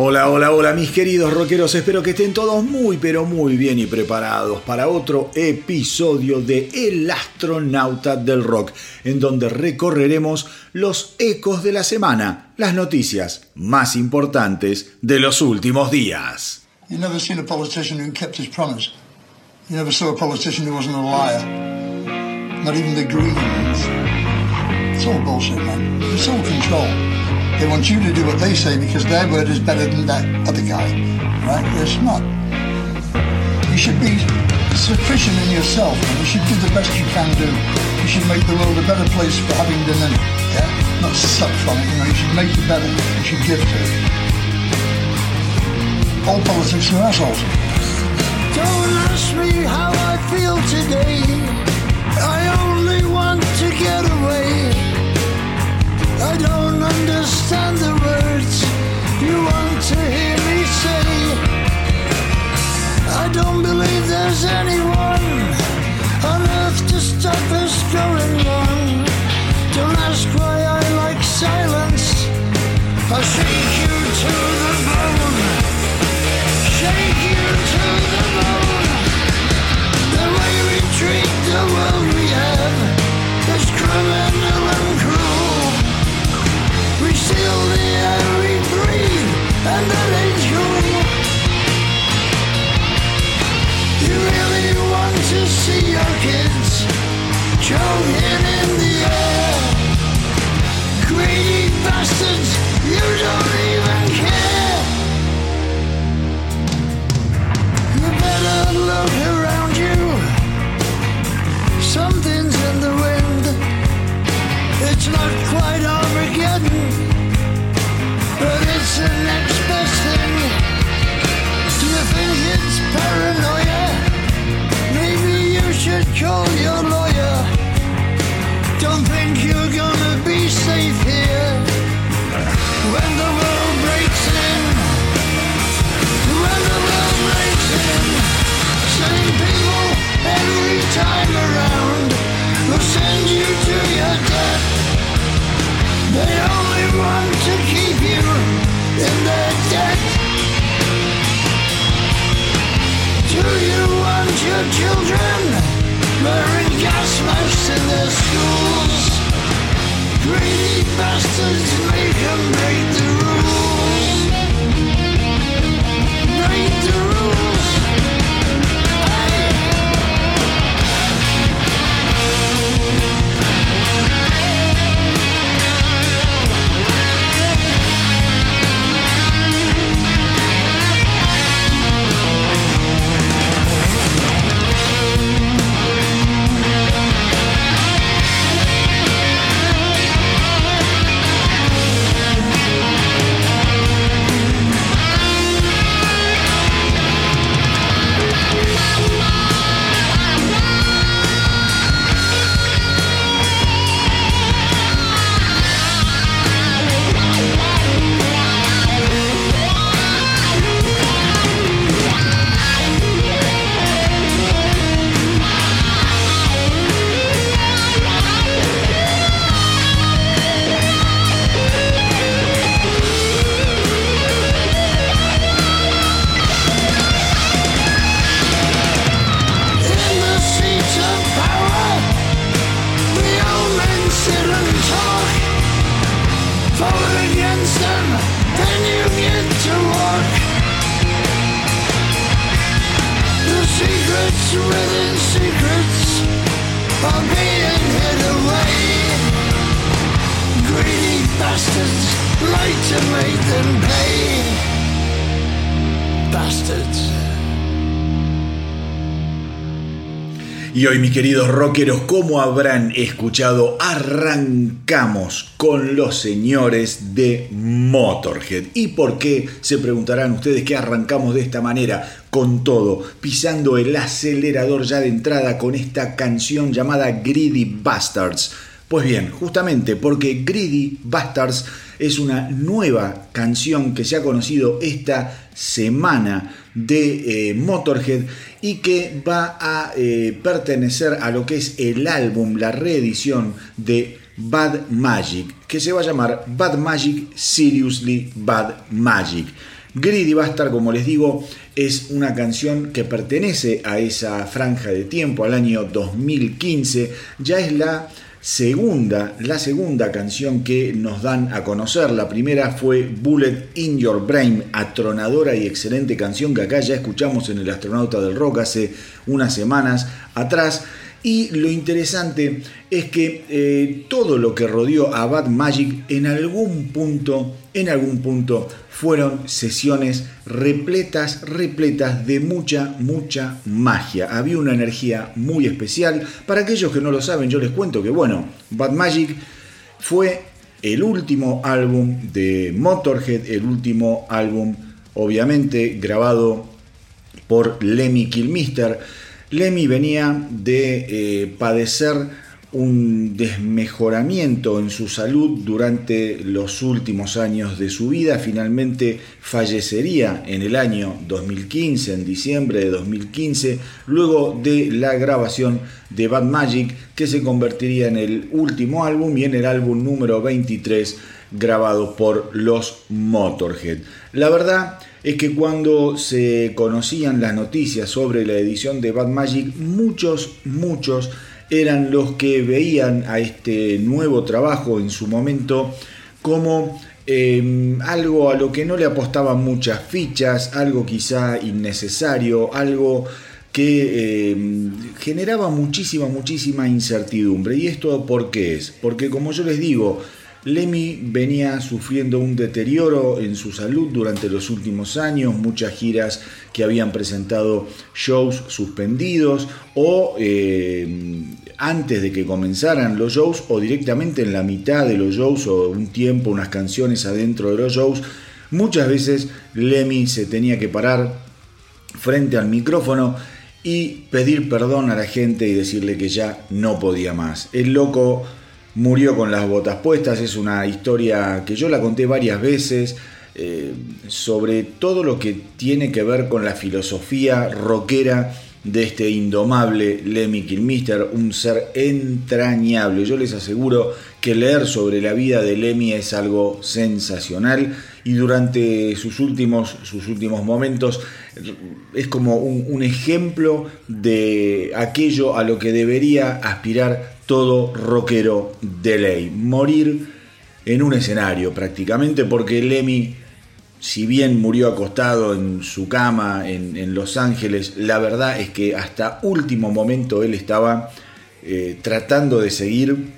Hola, hola, hola mis queridos rockeros, espero que estén todos muy pero muy bien y preparados para otro episodio de El astronauta del rock, en donde recorreremos los ecos de la semana, las noticias más importantes de los últimos días. You never seen a politician who kept his promise. You never saw a politician who wasn't a liar. Not even the Greens. It's all bullshit, man. It's all control. They want you to do what they say because their word is better than that other guy. Right? It's not. You should be sufficient in yourself and you should do the best you can do. You should make the world a better place for having been in it. Yeah? Not suck from it, you know, you should make it better. You should give to it. All politics are assholes. Don't ask me how I feel today. I only want to get away. I don't understand the words you want to hear me say. I don't believe there's anyone on earth to stop us going wrong. Don't ask why I like silence. I'll shake you to the bone. Shake kids choking in the air? Greedy bastards, you don't even care. You better look around you. Something's in the wind. It's not quite Armageddon but it's the next best thing. Do you think it's paranoia? Call your lawyer. Don't think you're gonna be safe here when the world breaks in. When the world breaks in, same people every time around will send you to your death. They only want to keep you in their debt. Do you want your children wearing gas masks in their schools? Greedy bastards make them break the rules. Y hoy, mis queridos rockeros, como habrán escuchado, arrancamos con los señores de Motorhead. ¿Y por qué? Se preguntarán ustedes que arrancamos de esta manera, con todo, pisando el acelerador ya de entrada con esta canción llamada Greedy Bastards. Pues bien, justamente porque Greedy Bastards es una nueva canción que se ha conocido esta semana de eh, Motorhead y que va a eh, pertenecer a lo que es el álbum, la reedición de Bad Magic, que se va a llamar Bad Magic Seriously Bad Magic. Greedy Bastard, como les digo, es una canción que pertenece a esa franja de tiempo, al año 2015. Ya es la segunda, la segunda canción que nos dan a conocer. La primera fue Bullet in Your Brain, atronadora y excelente canción que acá ya escuchamos en El Astronauta del Rock hace unas semanas atrás. Y lo interesante es que eh, todo lo que rodeó a Bad Magic en algún punto, en algún punto fueron sesiones repletas, repletas de mucha, mucha magia. Había una energía muy especial. Para aquellos que no lo saben, yo les cuento que, bueno, Bad Magic fue el último álbum de Motorhead, el último álbum, obviamente, grabado por Lemmy Kilmister Lemmy venía de eh, padecer un desmejoramiento en su salud durante los últimos años de su vida. Finalmente fallecería en el año 2015, en diciembre de 2015, luego de la grabación de Bad Magic, que se convertiría en el último álbum y en el álbum número 23 grabado por los Motorhead. La verdad es que cuando se conocían las noticias sobre la edición de Bad Magic, muchos, muchos eran los que veían a este nuevo trabajo en su momento como em, algo a lo que no le apostaban muchas fichas, algo quizá innecesario, algo que em, generaba muchísima, muchísima incertidumbre. ¿Y esto por qué es? Porque como yo les digo, Lemmy venía sufriendo un deterioro en su salud durante los últimos años, muchas giras que habían presentado shows suspendidos o eh, antes de que comenzaran los shows o directamente en la mitad de los shows o un tiempo, unas canciones adentro de los shows. Muchas veces Lemmy se tenía que parar frente al micrófono y pedir perdón a la gente y decirle que ya no podía más. El loco murió con las botas puestas. Es una historia que yo la conté varias veces eh, sobre todo lo que tiene que ver con la filosofía rockera de este indomable Lemmy Kilmister, un ser entrañable. Yo les aseguro que leer sobre la vida de Lemmy es algo sensacional y durante sus últimos, sus últimos momentos es como un, un ejemplo de aquello a lo que debería aspirar todo rockero de ley. Morir en un escenario prácticamente porque Lemmy, si bien murió acostado en su cama en, Los Ángeles, la verdad es que hasta último momento él estaba eh, tratando de seguir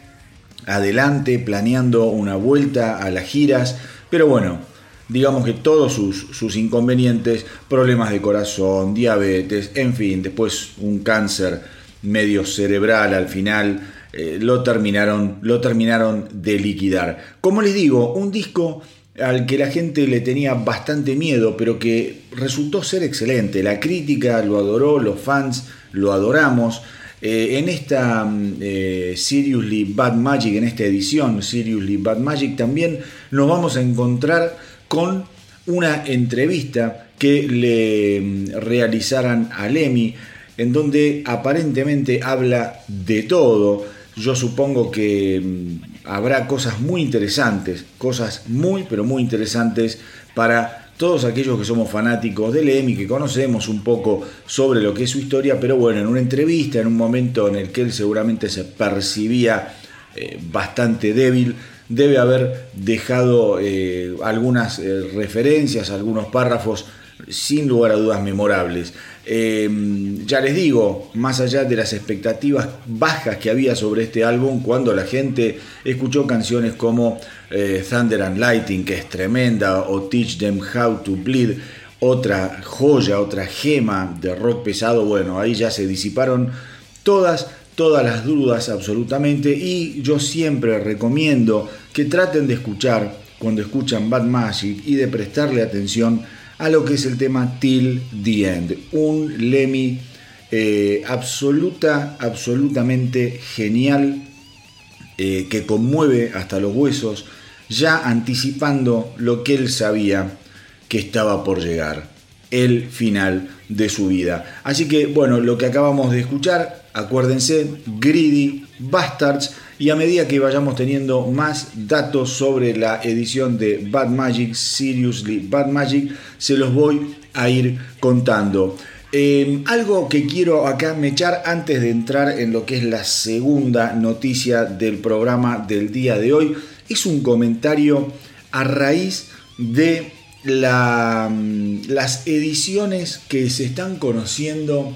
adelante, planeando una vuelta a las giras, pero bueno, digamos que todos sus, inconvenientes, problemas de corazón, diabetes, en fin, después un cáncer medio cerebral al final, eh, lo, terminaron, lo terminaron de liquidar. Como les digo, un disco al que la gente le tenía bastante miedo, pero que resultó ser excelente. La crítica lo adoró, los fans lo adoramos. Eh, en esta mm, eh, Seriously Bad Magic, en esta edición Seriously Bad Magic, también nos vamos a encontrar con una entrevista que le mm, realizaran a Lemmy, en donde aparentemente habla de todo yo supongo que mm, habrá cosas muy interesantes, cosas muy, pero muy interesantes para todos aquellos que somos fanáticos del EMI, que conocemos un poco sobre lo que es su historia, pero bueno, en una entrevista, en un momento en el que él seguramente se percibía eh, bastante débil, debe haber dejado eh, algunas eh, referencias, algunos párrafos sin lugar a dudas memorables. Em, ya les digo, más allá de las expectativas bajas que había sobre este álbum, cuando la gente escuchó canciones como eh, Thunder and Lighting, que es tremenda, o Teach Them How to Bleed, otra joya, otra gema de rock pesado, bueno, ahí ya se disiparon todas, todas las dudas absolutamente, y yo siempre recomiendo que traten de escuchar cuando escuchan Bad Magic y de prestarle atención a lo que es el tema Till the End. Un Lemmy eh, absoluta, absolutamente genial, eh, que conmueve hasta los huesos, ya anticipando lo que él sabía que estaba por llegar, el final de su vida. Así que bueno, lo que acabamos de escuchar, acuérdense, Greedy Bastards, y a medida que vayamos teniendo más datos sobre la edición de Bad Magic, Seriously Bad Magic, se los voy a ir contando. Eh, algo que quiero acá mechar antes de entrar en lo que es la segunda noticia del programa del día de hoy es un comentario a raíz de mm, las ediciones que se están conociendo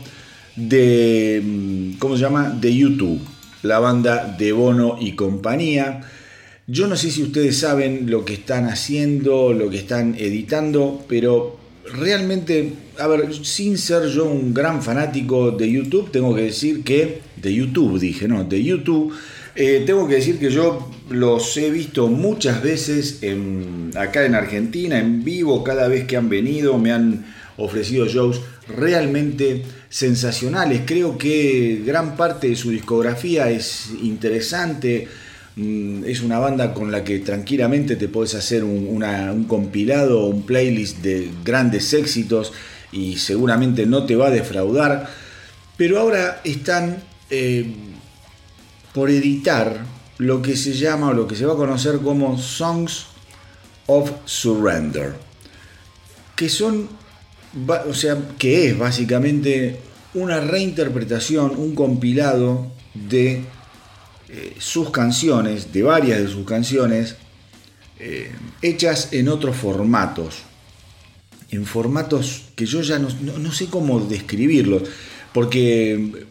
de, mm, ¿cómo se llama? De YouTube, la banda de Bono y compañía. Yo no sé si ustedes saben lo que están haciendo, lo que están editando, pero realmente, a ver, sin ser yo un gran fanático de YouTube, tengo que decir que, de YouTube dije, no, de YouTube, eh, tengo que decir que yo los he visto muchas veces acá en Argentina, en vivo, cada vez que han venido, me han ofrecido shows realmente sensacionales. Creo que gran parte de su discografía es interesante. Mm, es una banda con la que tranquilamente te puedes hacer un, compilado, un playlist de grandes éxitos y seguramente no te va a defraudar. Pero ahora están eh, por editar lo que se llama o lo que se va a conocer como Songs of Surrender, que son, o sea, que es básicamente una reinterpretación, un compilado de eh, sus canciones, de varias de sus canciones, eh, hechas en otros formatos, en formatos que yo ya no sé cómo describirlos porque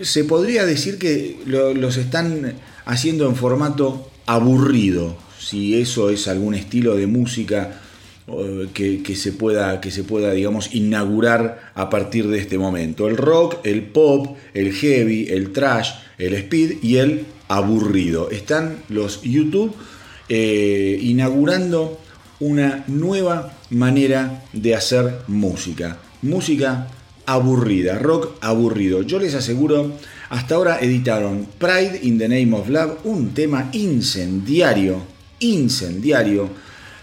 se podría decir que los están haciendo en formato aburrido, si eso es algún estilo de música que, se pueda, que se pueda, digamos, inaugurar a partir de este momento. El rock, el pop, el heavy, el trash, el speed y el aburrido. Están los YouTube eh, inaugurando una nueva manera de hacer música. Música aburrida, rock aburrido. Yo les aseguro, hasta ahora editaron Pride in the Name of Love, un tema incendiario, incendiario,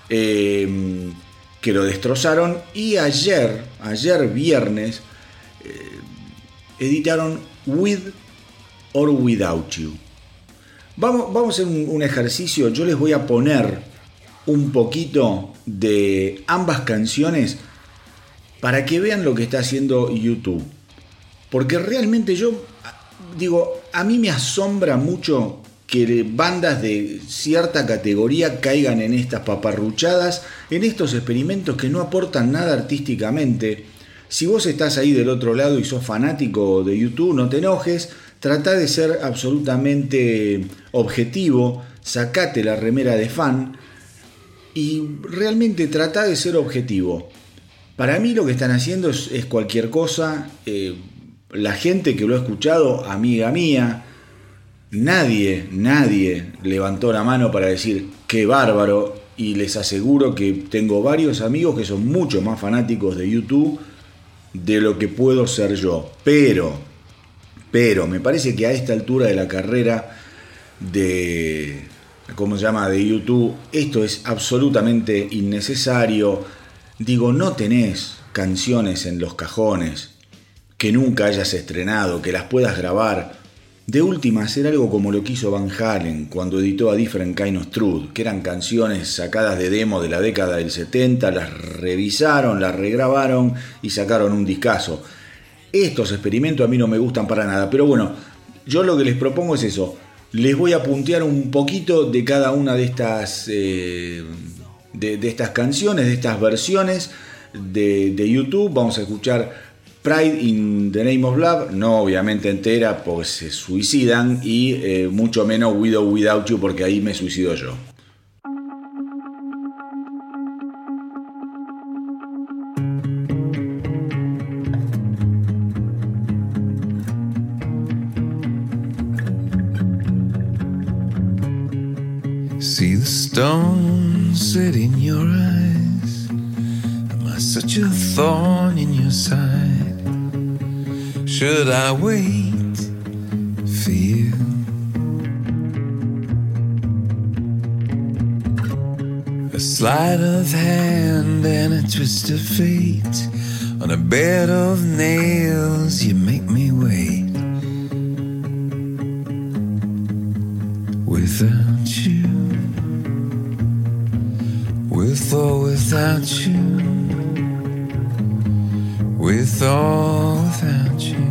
eh, que lo destrozaron. Y ayer, ayer viernes, eh, editaron With or Without You. Vamos, vamos a hacer un ejercicio, yo les voy a poner un poquito de ambas canciones para que vean lo que está haciendo YouTube. Porque realmente yo digo, a mí me asombra mucho que bandas de cierta categoría caigan en estas paparruchadas, en estos experimentos que no aportan nada artísticamente. Si vos estás ahí del otro lado y sos fanático de YouTube, no te enojes, trata de ser absolutamente objetivo, sacate la remera de fan y realmente trata de ser objetivo. Para mí lo que están haciendo es, cualquier cosa. Eh, la gente que lo ha escuchado, amiga mía, nadie, nadie levantó la mano para decir qué bárbaro. Y les aseguro que tengo varios amigos que son mucho más fanáticos de YouTube de lo que puedo ser yo. Pero, pero, me parece que a esta altura de la carrera de, ¿cómo se llama?, de YouTube, esto es absolutamente innecesario Digo, no tenés canciones en los cajones que nunca hayas estrenado, que las puedas grabar. De última, hacer algo como lo quiso Van Halen cuando editó a Different Kind of Truth, que eran canciones sacadas de demo de la década del 70, las revisaron, las regrabaron y sacaron un discazo. Estos experimentos a mí no me gustan para nada, pero bueno, yo lo que les propongo es eso. Les voy a puntear un poquito de cada una de estas eh, de, estas canciones, de estas versiones de, YouTube. Vamos a escuchar Pride in the Name of Love, no obviamente entera porque se suicidan y eh, mucho menos Widow Without You porque ahí me suicido yo. See the stones in your eyes. Am I such a thorn in your side? Should I wait for you? A sleight of hand and a twist of fate. On a bed of nails, you make me wait. without you. With or without you. With or without you.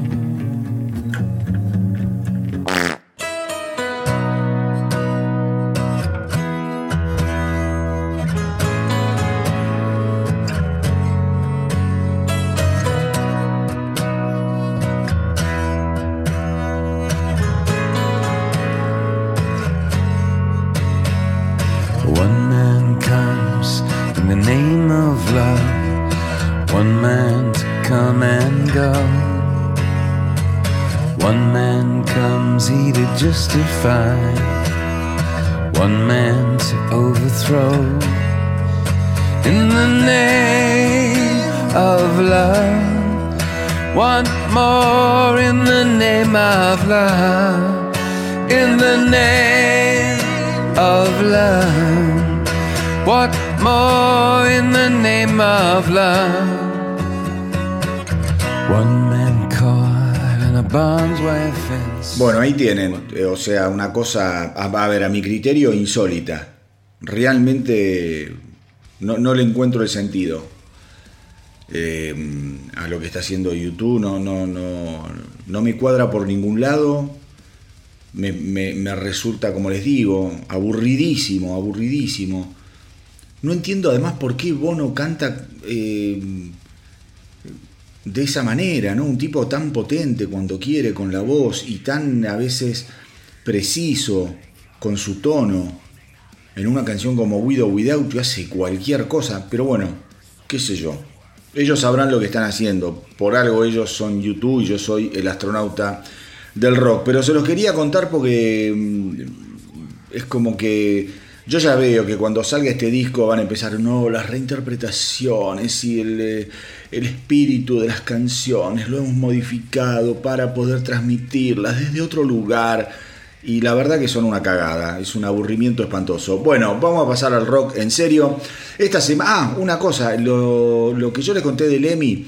Bueno, ahí tienen, eh, o sea, una cosa, a, a ver, a mi criterio, insólita. Realmente no, no le encuentro el sentido eh, a lo que está haciendo YouTube, no, no, no, no me cuadra por ningún lado, me, me- resulta, como les digo, aburridísimo, aburridísimo. No entiendo además por qué Bono canta eh, de esa manera, ¿no? Un tipo tan potente cuando quiere con la voz y tan a veces preciso con su tono. En una canción como With or Without You hace cualquier cosa, pero bueno, qué sé yo. Ellos sabrán lo que están haciendo. Por algo ellos son YouTube y yo soy el astronauta del rock. Pero se los quería contar porque mm, es como que yo ya veo que cuando salga este disco van a empezar, no, las reinterpretaciones y el, eh, el espíritu de las canciones lo hemos modificado para poder transmitirlas desde otro lugar. Y la verdad que son una cagada, es un aburrimiento espantoso. Bueno, vamos a pasar al rock en serio. Esta semana, ah, una cosa, lo, lo que yo les conté del Emmy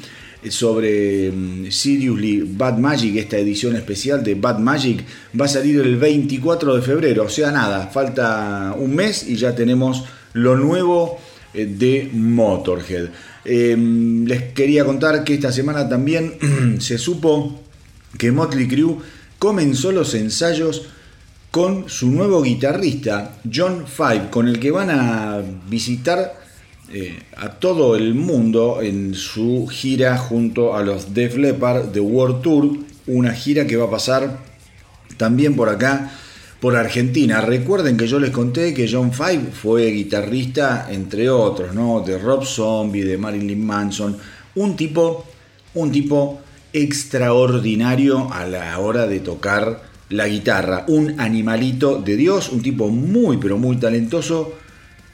sobre mm, Seriously Bad Magic, esta edición especial de Bad Magic, va a salir el 24 de febrero, o sea, nada, falta un mes y ya tenemos lo nuevo eh, de Motorhead. Eh, les quería contar que esta semana también se supo que Motley Crue comenzó los ensayos con su nuevo guitarrista, John Five, con el que van a visitar eh, a todo el mundo en su gira junto a los Def Leppard The World Tour, una gira que va a pasar también por acá, por Argentina. Recuerden que yo les conté que John Five fue guitarrista, entre otros, ¿no? De Rob Zombie, de Marilyn Manson, un tipo, un tipo extraordinario a la hora de tocar la guitarra, un animalito de Dios, un tipo muy pero muy talentoso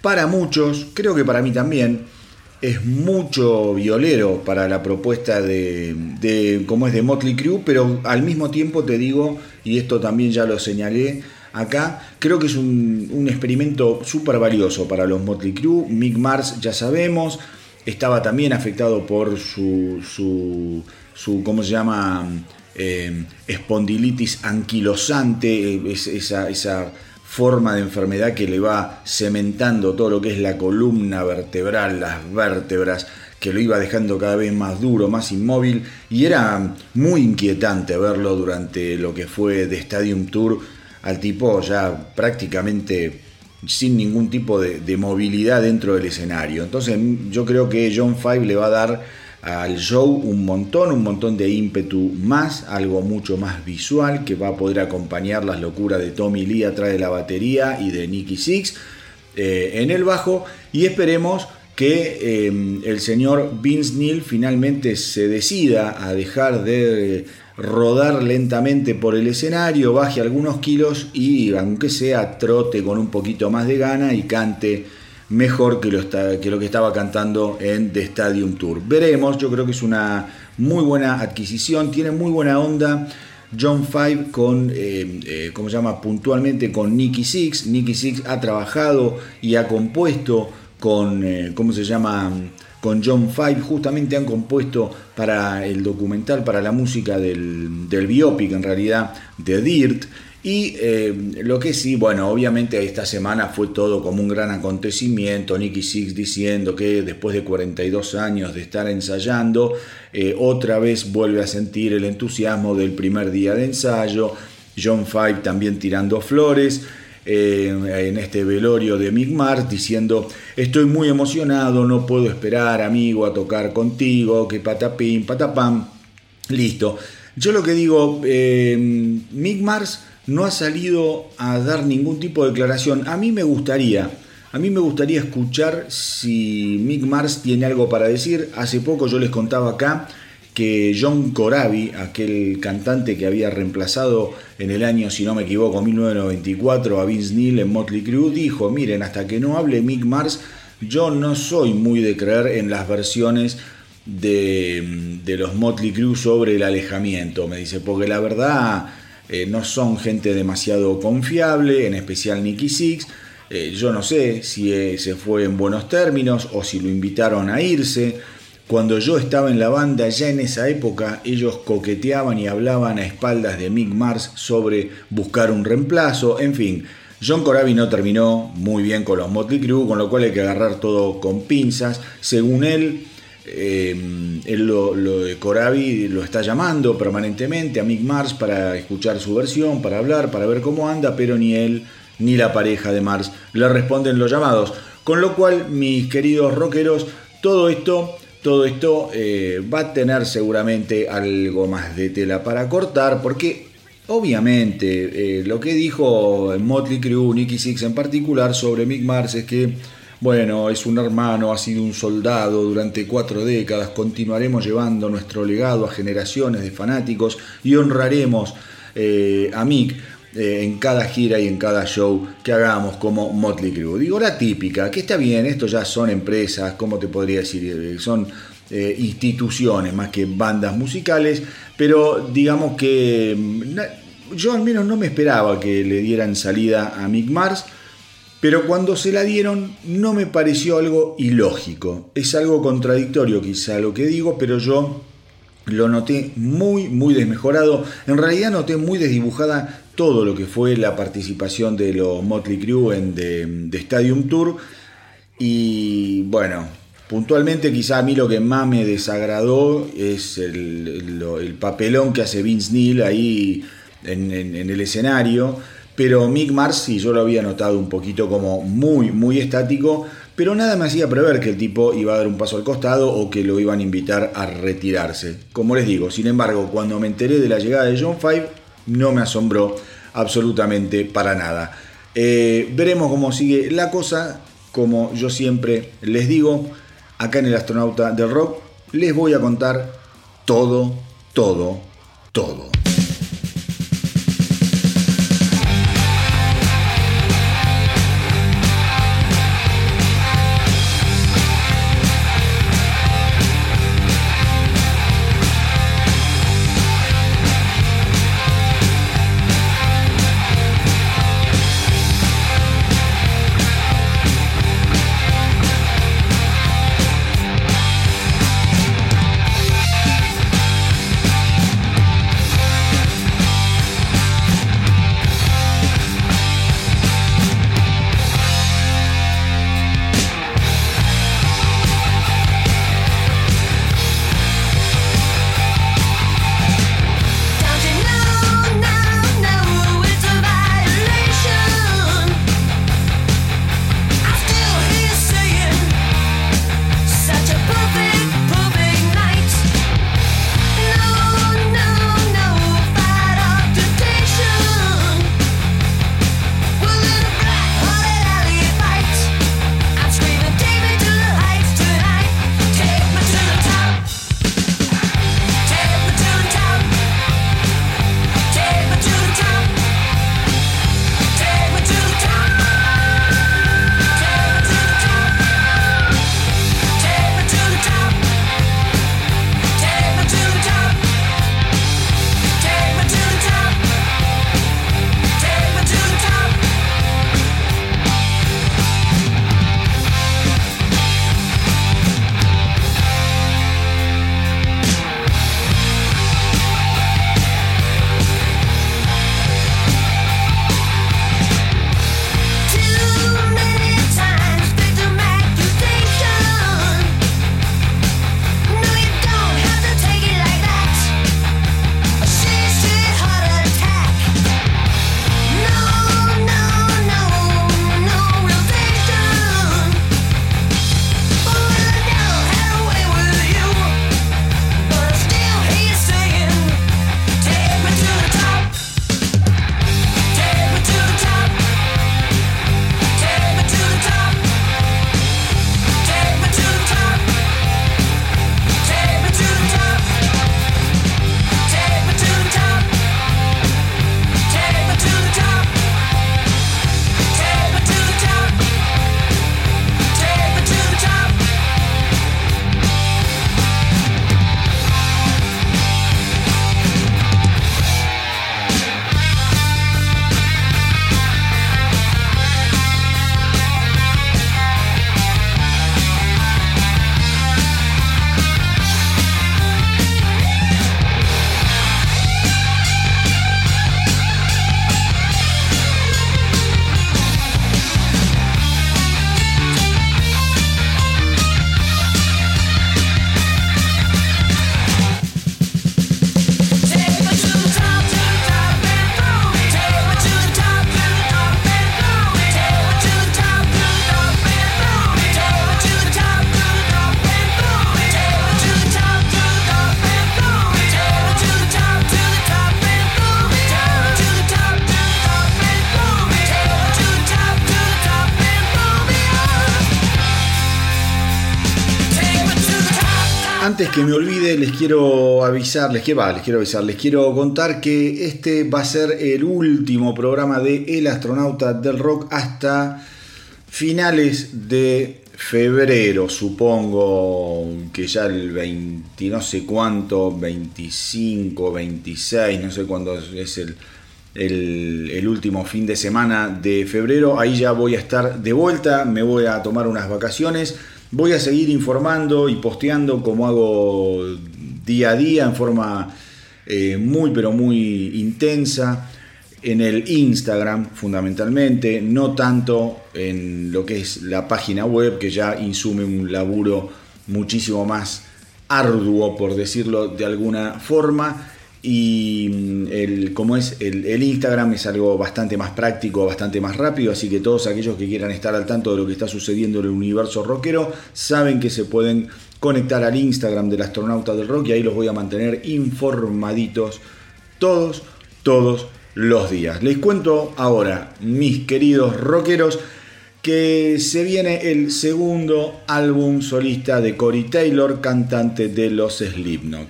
para muchos, creo que para mí también, es mucho violero para la propuesta de, de como es de Motley Crue, pero al mismo tiempo te digo, y esto también ya lo señalé acá, creo que es un, un experimento súper valioso para los Motley Crue. Mick Mars ya sabemos, estaba también afectado por su, su, su ¿cómo se llama? Eh, espondilitis anquilosante, es- esa, esa forma de enfermedad que le va cementando todo lo que es la columna vertebral, las vértebras, que lo iba dejando cada vez más duro, más inmóvil, y era muy inquietante verlo durante lo que fue de Stadium Tour al tipo ya prácticamente sin ningún tipo de, de movilidad dentro del escenario. Entonces yo creo que John Five le va a dar al show un montón, un montón de ímpetu más, algo mucho más visual que va a poder acompañar las locuras de Tommy Lee atrás de la batería y de Nicky Six eh, en el bajo. Y esperemos que eh, el señor Vince Neil finalmente se decida a dejar de rodar lentamente por el escenario, baje algunos kilos y aunque sea trote con un poquito más de gana y cante mejor que lo, que lo que estaba cantando en The Stadium Tour. Veremos, yo creo que es una muy buena adquisición, tiene muy buena onda. John Five con, eh, eh, ¿cómo se llama? Puntualmente con Nicky Six. Nicky Six ha trabajado y ha compuesto con, eh, ¿cómo se llama? Con John Five. Justamente han compuesto para el documental, para la música del, del biopic, en realidad, de Dirt. Y eh, lo que sí, bueno, obviamente esta semana fue todo como un gran acontecimiento. Nicky Six diciendo que después de 42 años de estar ensayando, eh, otra vez vuelve a sentir el entusiasmo del primer día de ensayo. John Five también tirando flores. Eh, en este velorio de Mick Mars diciendo estoy muy emocionado, no puedo esperar amigo a tocar contigo, que patapín, patapam, listo. Yo lo que digo, Mick Mars no ha salido a dar ningún tipo de declaración. A mí me gustaría, a mí me gustaría escuchar si Mick Mars tiene algo para decir. Hace poco yo les contaba acá que John Corabi, aquel cantante que había reemplazado en el año, si no me equivoco, 1994 a Vince Neil en Motley Crue, dijo, miren, hasta que no hable Mick Mars, yo no soy muy de creer en las versiones de, de los Motley Crue sobre el alejamiento, me dice, porque la verdad eh, no son gente demasiado confiable, en especial Nicky Six. Eh, yo no sé si eh, se fue en buenos términos o si lo invitaron a irse. Cuando yo estaba en la banda, ya en esa época, ellos coqueteaban y hablaban a espaldas de Mick Mars sobre buscar un reemplazo, en fin. John Corabi no terminó muy bien con los Motley Crue, con lo cual hay que agarrar todo con pinzas. Según él, eh, él lo, Corabi lo está llamando permanentemente a Mick Mars para escuchar su versión, para hablar, para ver cómo anda, pero ni él ni la pareja de Mars le responden los llamados. Con lo cual, mis queridos rockeros, todo esto, todo esto eh, va a tener seguramente algo más de tela para cortar, porque obviamente eh, lo que dijo Motley Crue, Nicky Six en particular sobre Mick Mars es que bueno, es un hermano, ha sido un soldado durante cuatro décadas, continuaremos llevando nuestro legado a generaciones de fanáticos y honraremos eh, a Mick eh, en cada gira y en cada show que hagamos como Motley Crue. Digo la típica, que está bien, esto ya son empresas, ¿cómo te podría decir? Eh, son instituciones más que bandas musicales, pero digamos que mm, yo al menos no me esperaba que le dieran salida a Mick Mars pero cuando se la dieron no me pareció algo ilógico. Es algo contradictorio quizá lo que digo, pero yo lo noté muy, muy desmejorado. En realidad noté muy desdibujada todo lo que fue la participación de los Motley Crue en The, Stadium Tour. Y bueno, puntualmente quizá a mí lo que más me desagradó es el, papelón que hace Vince Neil ahí en el escenario pero Mick Mars sí, yo lo había notado un poquito como muy, muy estático, pero nada me hacía prever que el tipo iba a dar un paso al costado o que lo iban a invitar a retirarse. Como les digo, sin embargo, cuando me enteré de la llegada de John Five, no me asombró absolutamente para nada. Eh, veremos cómo sigue la cosa. Como yo siempre les digo, acá en el astronauta del rock, les voy a contar todo, todo, todo. Quiero avisar, les quiero, va, les quiero avisar, les quiero contar que este va a ser el último programa de El Astronauta del Rock hasta finales de febrero, supongo que ya el 20, no sé cuánto, 25, 26, no sé cuándo es el, último fin de semana de febrero. Ahí ya voy a estar de vuelta, me voy a tomar unas vacaciones. Voy a seguir informando y posteando como hago día a día en forma eh, muy pero muy intensa en el Instagram fundamentalmente, no tanto en lo que es la página web que ya insume un laburo muchísimo más arduo por decirlo de alguna forma y mm, el, como es el, el, Instagram es algo bastante más práctico, bastante más rápido, así que todos aquellos que quieran estar al tanto de lo que está sucediendo en el universo rockero saben que se pueden conectar al Instagram del astronauta del rock y ahí los voy a mantener informaditos todos, todos los días. Les cuento ahora, mis queridos rockeros, que se viene el segundo álbum solista de Cory Taylor, cantante de los Slipknot.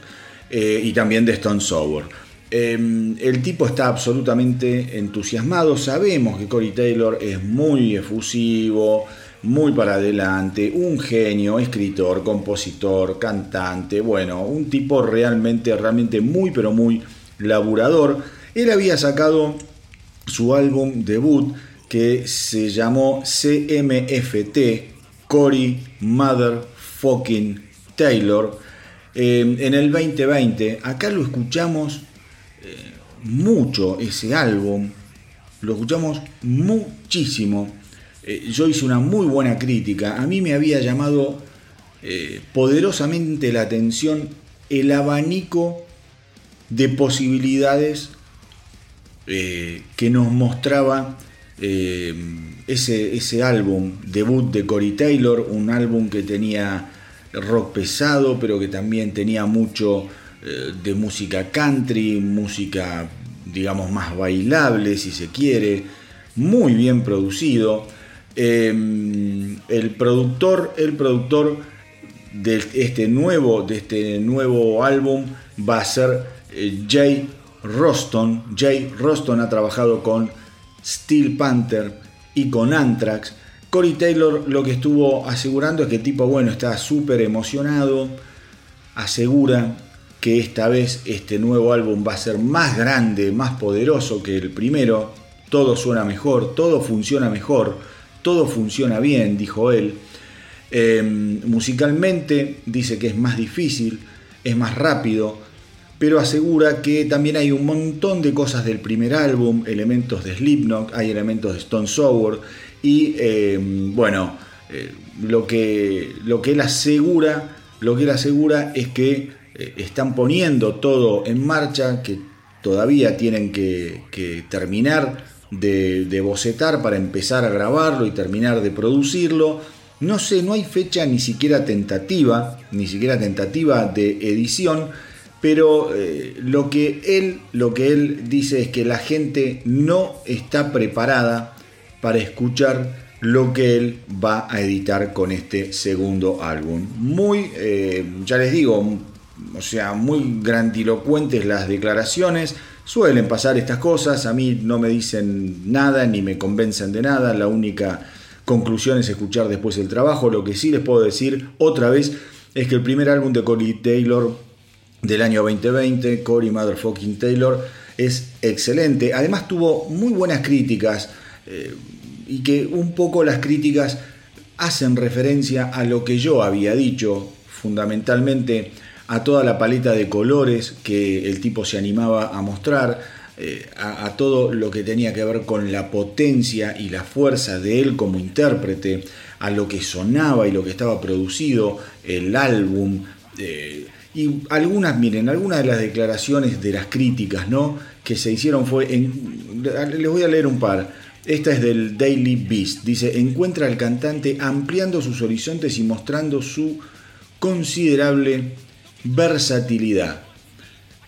Eh, y también de Stone Sour. Eh, el tipo está absolutamente entusiasmado. Sabemos que Cory Taylor es muy efusivo, muy para adelante, un genio, escritor, compositor, cantante. Bueno, un tipo realmente, realmente muy, pero muy laburador. Él había sacado su álbum debut que se llamó CMFT, Cory Motherfucking Taylor eh, en el 2020, acá lo escuchamos eh, mucho, ese álbum, lo escuchamos muchísimo. Eh, yo hice una muy buena crítica, a mí me había llamado poderosamente la atención el abanico de posibilidades que nos mostraba ese, ese álbum debut de Cory Taylor, un álbum que tenía rock pesado, pero que también tenía mucho eh, de música country, música, digamos, más bailable, si se quiere, muy bien producido. Em, el productor, el productor de este nuevo, de este nuevo álbum va a ser eh, Jay Roston. Jay Roston ha trabajado con Steel Panther y con Anthrax. Corey Taylor lo que estuvo asegurando es que el tipo, bueno, está súper emocionado, asegura que esta vez este nuevo álbum va a ser más grande, más poderoso que el primero, todo suena mejor, todo funciona mejor, todo funciona bien, dijo él. Em, musicalmente dice que es más difícil, es más rápido, pero asegura que también hay un montón de cosas del primer álbum, elementos de Slipknot, hay elementos de Stone Sour y eh, bueno, eh, lo, que, lo que él asegura, lo que él asegura es que eh, están poniendo todo en marcha, que todavía tienen que, terminar de, bocetar para empezar a grabarlo y terminar de producirlo. No sé, no hay fecha ni siquiera tentativa, ni siquiera tentativa de edición, pero lo, que él, lo que él dice es que la gente no está preparada para escuchar lo que él va a editar con este segundo álbum. Muy, eh, ya les digo, o sea, muy grandilocuentes las declaraciones. Suelen pasar estas cosas, a mí no me dicen nada ni me convencen de nada, la única conclusión es escuchar después el trabajo. Lo que sí les puedo decir otra vez es que el primer álbum de Corey Taylor del año 2020, Corey Motherfucking Taylor, es excelente. Además tuvo muy buenas críticas. Eh, y que un poco las críticas hacen referencia a lo que yo había dicho, fundamentalmente a toda la paleta de colores que el tipo se animaba a mostrar, eh, a, todo lo que tenía que ver con la potencia y la fuerza de él como intérprete, a lo que sonaba y lo que estaba producido, el álbum. Eh, y algunas, miren, algunas de las declaraciones de las críticas ¿no? que se hicieron fue, les voy a leer un par. Esta es del Daily Beast. Dice, encuentra al cantante ampliando sus horizontes y mostrando su considerable versatilidad.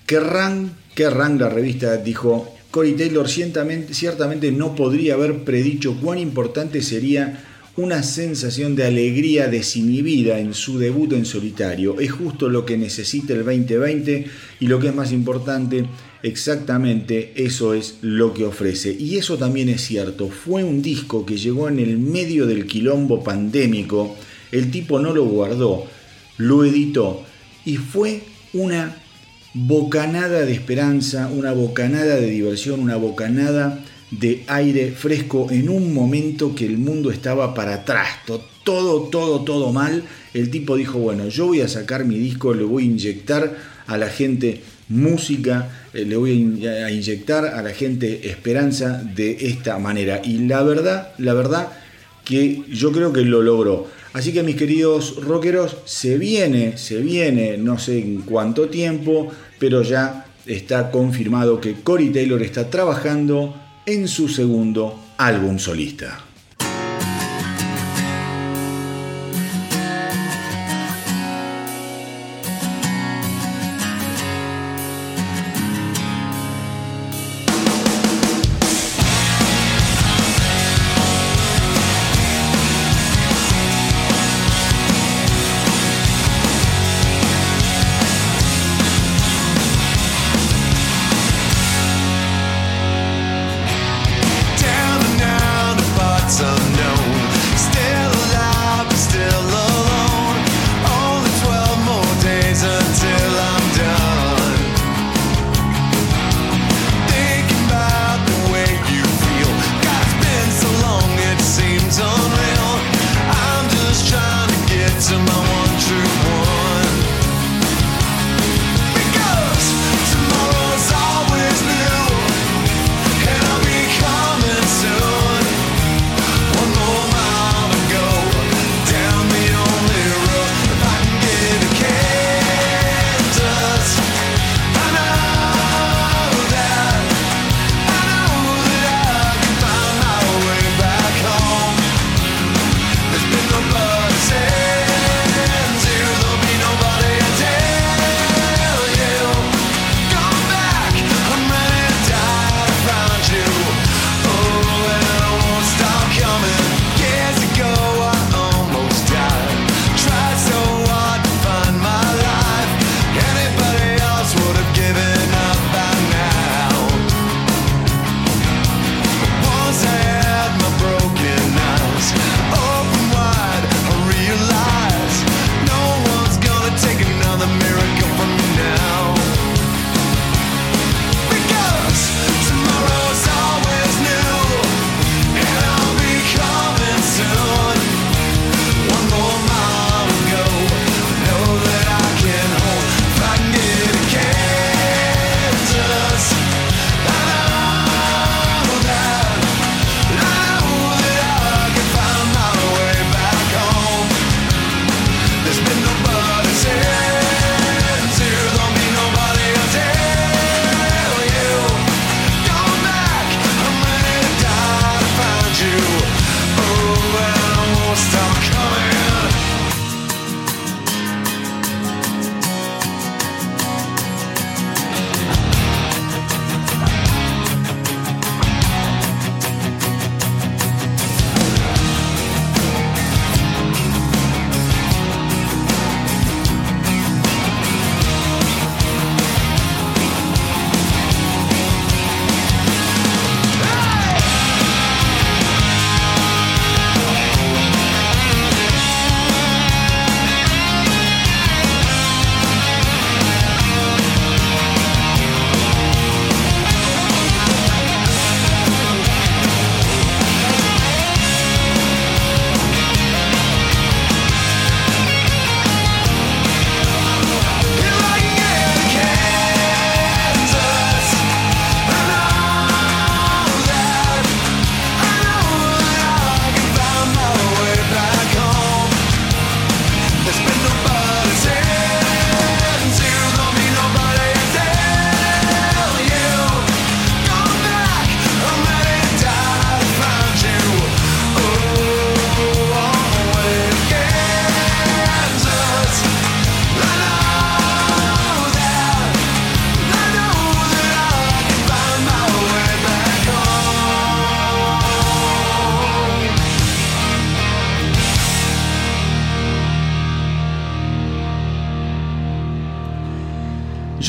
Kerrang, Kerrang la revista dijo, Corey Taylor ciertamente, ciertamente no podría haber predicho cuán importante sería una sensación de alegría desinhibida en su debut en solitario. Es justo lo que necesita el 2020 y lo que es más importante, exactamente eso es lo que ofrece. Y eso también es cierto, fue un disco que llegó en el medio del quilombo pandémico, el tipo no lo guardó, lo editó y fue una bocanada de esperanza, una bocanada de diversión, una bocanada de aire fresco en un momento que el mundo estaba para atrás, todo, todo, todo mal. El tipo dijo, bueno, yo voy a sacar mi disco, le voy a inyectar a la gente música, eh, le voy a inyectar a la gente esperanza de esta manera. Y la verdad, la verdad que yo creo que lo logró. Así que mis queridos rockeros, se viene, se viene, no sé en cuánto tiempo, pero ya está confirmado que Cory Taylor está trabajando en su segundo álbum solista.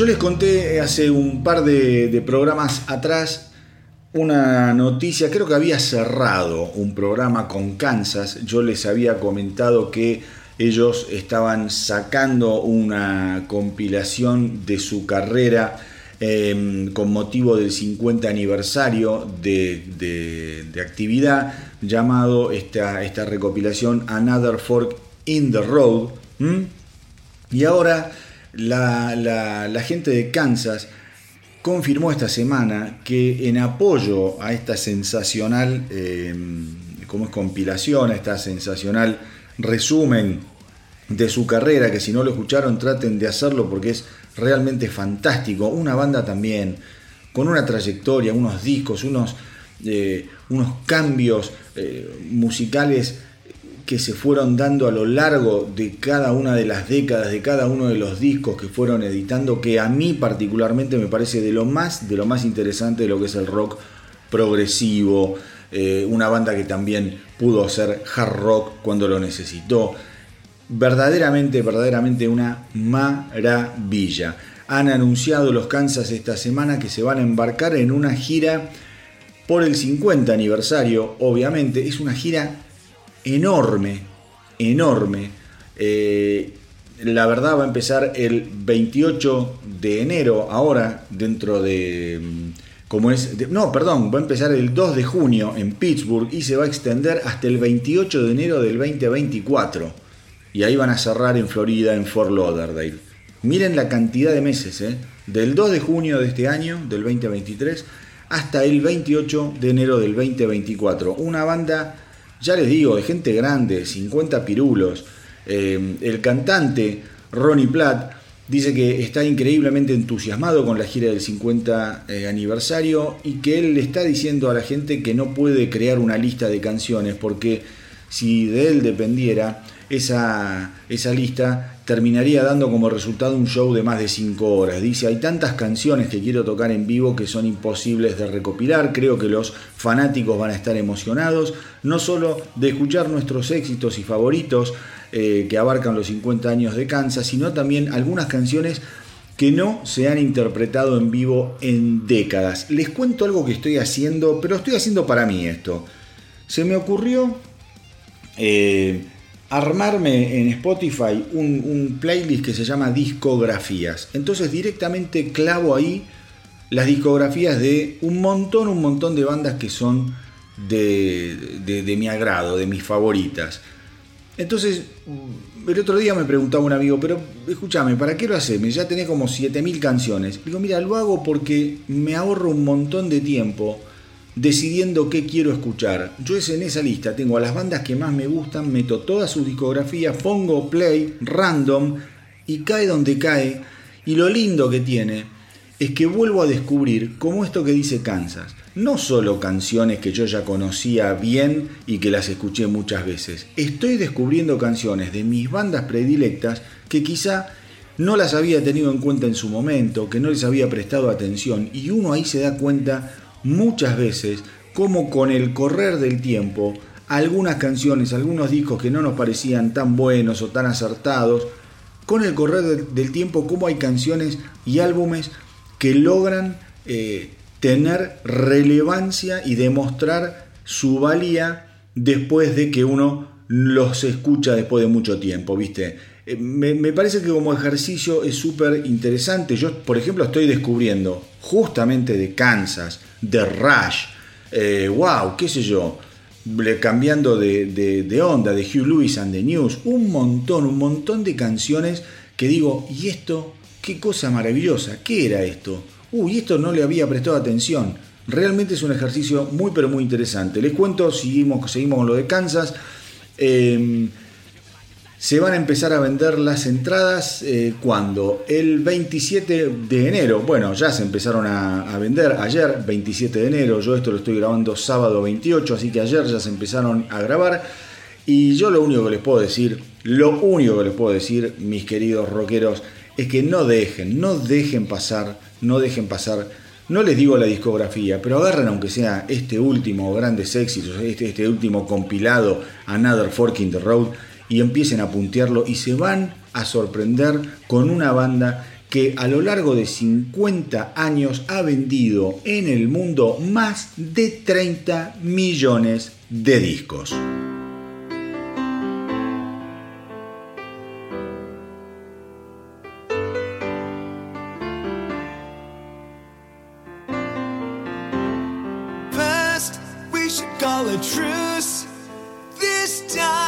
Yo les conté hace un par de, programas atrás una noticia, creo que había cerrado un programa con Kansas, yo les había comentado que ellos estaban sacando una compilación de su carrera eh, con motivo del 50 aniversario de, actividad, llamado esta, esta, recopilación Another Fork in the Road. Y ahora la, la, gente de Kansas confirmó esta semana que en apoyo a esta sensacional, eh, es compilación, a esta sensacional resumen de su carrera, que si no lo escucharon traten de hacerlo porque es realmente fantástico. Una banda también con una trayectoria, unos discos, unos, eh, unos cambios eh, musicales que se fueron dando a lo largo de cada una de las décadas, de cada uno de los discos que fueron editando, que a mí particularmente me parece de lo más, de lo más interesante de lo que es el rock progresivo, eh, una banda que también pudo hacer hard rock cuando lo necesitó. Verdaderamente, verdaderamente una maravilla. Han anunciado los Kansas esta semana que se van a embarcar en una gira por el 50 aniversario, obviamente. Es una gira enorme, enorme. Eh, la verdad va a empezar el 28 de enero, ahora, dentro de... Como es, de, no, perdón, va a empezar el 2 de junio en Pittsburgh y se va a extender hasta el 28 de enero del 2024. Y ahí van a cerrar en Florida, en Fort Lauderdale. Miren la cantidad de meses, ¿eh? del 2 de junio de este año, del 2023, hasta el 28 de enero del 2024. Una banda ya les digo, de gente grande, 50 pirulos. Eh, el cantante Ronnie Platt dice que está increíblemente entusiasmado con la gira del 50 eh, aniversario y que él le está diciendo a la gente que no puede crear una lista de canciones porque si de él dependiera, esa, esa lista terminaría dando como resultado un show de más de 5 horas. Dice, hay tantas canciones que quiero tocar en vivo que son imposibles de recopilar, creo que los fanáticos van a estar emocionados, no solo de escuchar nuestros éxitos y favoritos eh, que abarcan los 50 años de Kansas, sino también algunas canciones que no se han interpretado en vivo en décadas. Les cuento algo que estoy haciendo, pero estoy haciendo para mí esto. Se me ocurrió... Eh, armarme en Spotify un, playlist que se llama discografías. Entonces directamente clavo ahí las discografías de un montón, un montón de bandas que son de, de, de mi agrado, de mis favoritas. Entonces, el otro día me preguntaba un amigo, pero escúchame, ¿para qué lo haces? Ya tenés como 7000 canciones. Digo, mira, lo hago porque me ahorro un montón de tiempo decidiendo qué quiero escuchar. Yo es en esa lista, tengo a las bandas que más me gustan, meto toda su discografía, pongo play, random, y cae donde cae. Y lo lindo que tiene es que vuelvo a descubrir, como esto que dice Kansas, no solo canciones que yo ya conocía bien y que las escuché muchas veces, estoy descubriendo canciones de mis bandas predilectas que quizá no las había tenido en cuenta en su momento, que no les había prestado atención, y uno ahí se da cuenta muchas veces como con el correr del tiempo algunas canciones, algunos discos que no nos parecían tan buenos o tan acertados, con el correr del tiempo como hay canciones y álbumes que logran eh, tener relevancia y demostrar su valía después de que uno los escucha después de mucho tiempo, ¿viste? Eh, me, me, parece que como ejercicio es súper interesante. Yo, por ejemplo, estoy descubriendo justamente de Kansas, de Rush, eh, wow, qué sé yo, cambiando de, de, de, onda, de Hugh Lewis and the News, un montón, un montón de canciones que digo, ¿y esto? ¿Qué cosa maravillosa? ¿Qué era esto? Uy, esto no le había prestado atención. Realmente es un ejercicio muy pero muy interesante. Les cuento, seguimos, seguimos con lo de Kansas. Eh, se van a empezar a vender las entradas eh, cuando? El 27 de enero. Bueno, ya se empezaron a, vender ayer, 27 de enero. Yo esto lo estoy grabando sábado 28, así que ayer ya se empezaron a grabar. Y yo lo único que les puedo decir, lo único que les puedo decir, mis queridos rockeros, es que no dejen, no dejen pasar, no dejen pasar, no les digo la discografía, pero agarren aunque sea este último grandes éxitos, este, este último compilado, Another Fork in the Road, y empiecen a puntearlo y se van a sorprender con una banda que a lo largo de 50 años ha vendido en el mundo más de 30 millones de discos. First, we should call a truce. This time,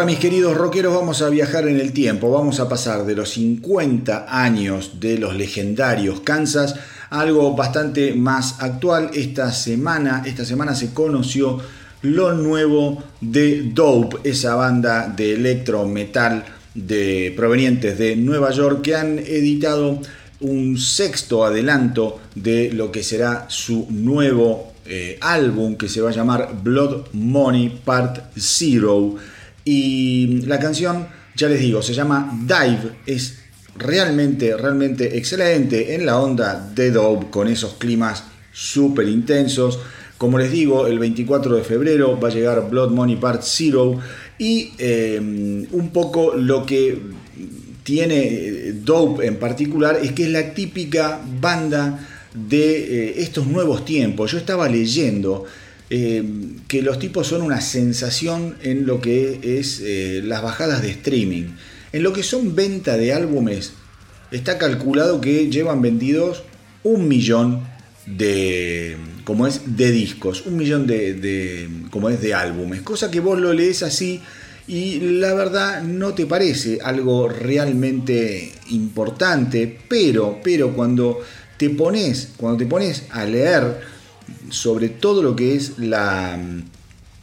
ahora mis queridos rockeros vamos a viajar en el tiempo, vamos a pasar de los 50 años de los legendarios Kansas a algo bastante más actual. Esta semana, esta semana se conoció lo nuevo de Dope, esa banda de electro metal de, provenientes de Nueva York que han editado un sexto adelanto de lo que será su nuevo eh, álbum que se va a llamar Blood Money Part Zero. Y la canción, ya les digo, se llama Dive. Es realmente, realmente excelente en la onda de Dope con esos climas súper intensos. Como les digo, el 24 de febrero va a llegar Blood Money Part Zero y eh, un poco lo que tiene eh, Dope en particular es que es la típica banda de eh, estos nuevos tiempos. Yo estaba leyendo que los tipos son una sensación en lo que es las bajadas de streaming. En lo que son venta de álbumes, está calculado que llevan vendidos un millón de, como es, de discos, un millón de, como es, de álbumes, cosa que vos lo lees así y la verdad no te parece algo realmente importante, pero, pero cuando te pones, cuando te pones a leer sobre todo lo que es la,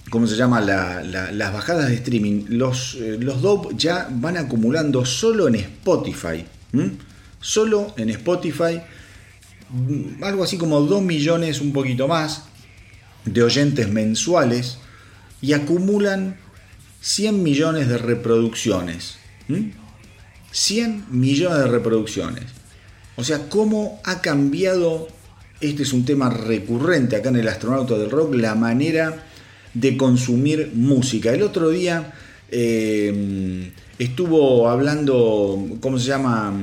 ¿cómo se llama? las bajadas de streaming, los, eh, los DOP ya van acumulando solo en Spotify, solo en Spotify Mm, algo así como 2 millones, un poquito más, de oyentes mensuales y acumulan 100 millones de reproducciones. 100 millones de reproducciones. O sea, ¿cómo ha cambiado, este es un tema recurrente acá en el astronauta del rock, la manera de consumir música? El otro día eh, estuvo hablando, ¿cómo se llama?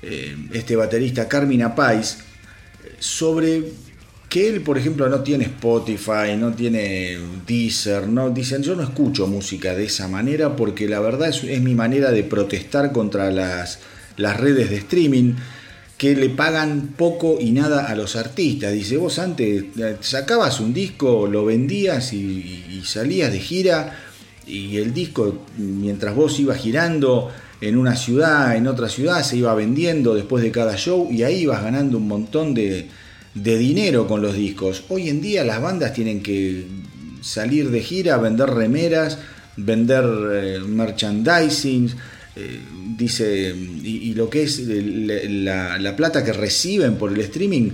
Eh, este baterista Carmina Pais, sobre que él, por ejemplo, no tiene Spotify, no tiene Deezer, no dicen, yo no escucho música de esa manera porque la verdad es, mi manera de protestar contra las, las redes de streaming que le pagan poco y nada a los artistas. Dice, vos antes eh, sacabas un disco, lo vendías y, y salías de gira y el disco, mientras vos ibas girando en una ciudad, en otra ciudad, se iba vendiendo después de cada show y ahí ibas ganando un montón de, dinero con los discos. Hoy en día las bandas tienen que salir de gira, vender remeras, vender eh, merchandising, eh, dice, y, lo que es la, la, plata que reciben por el streaming,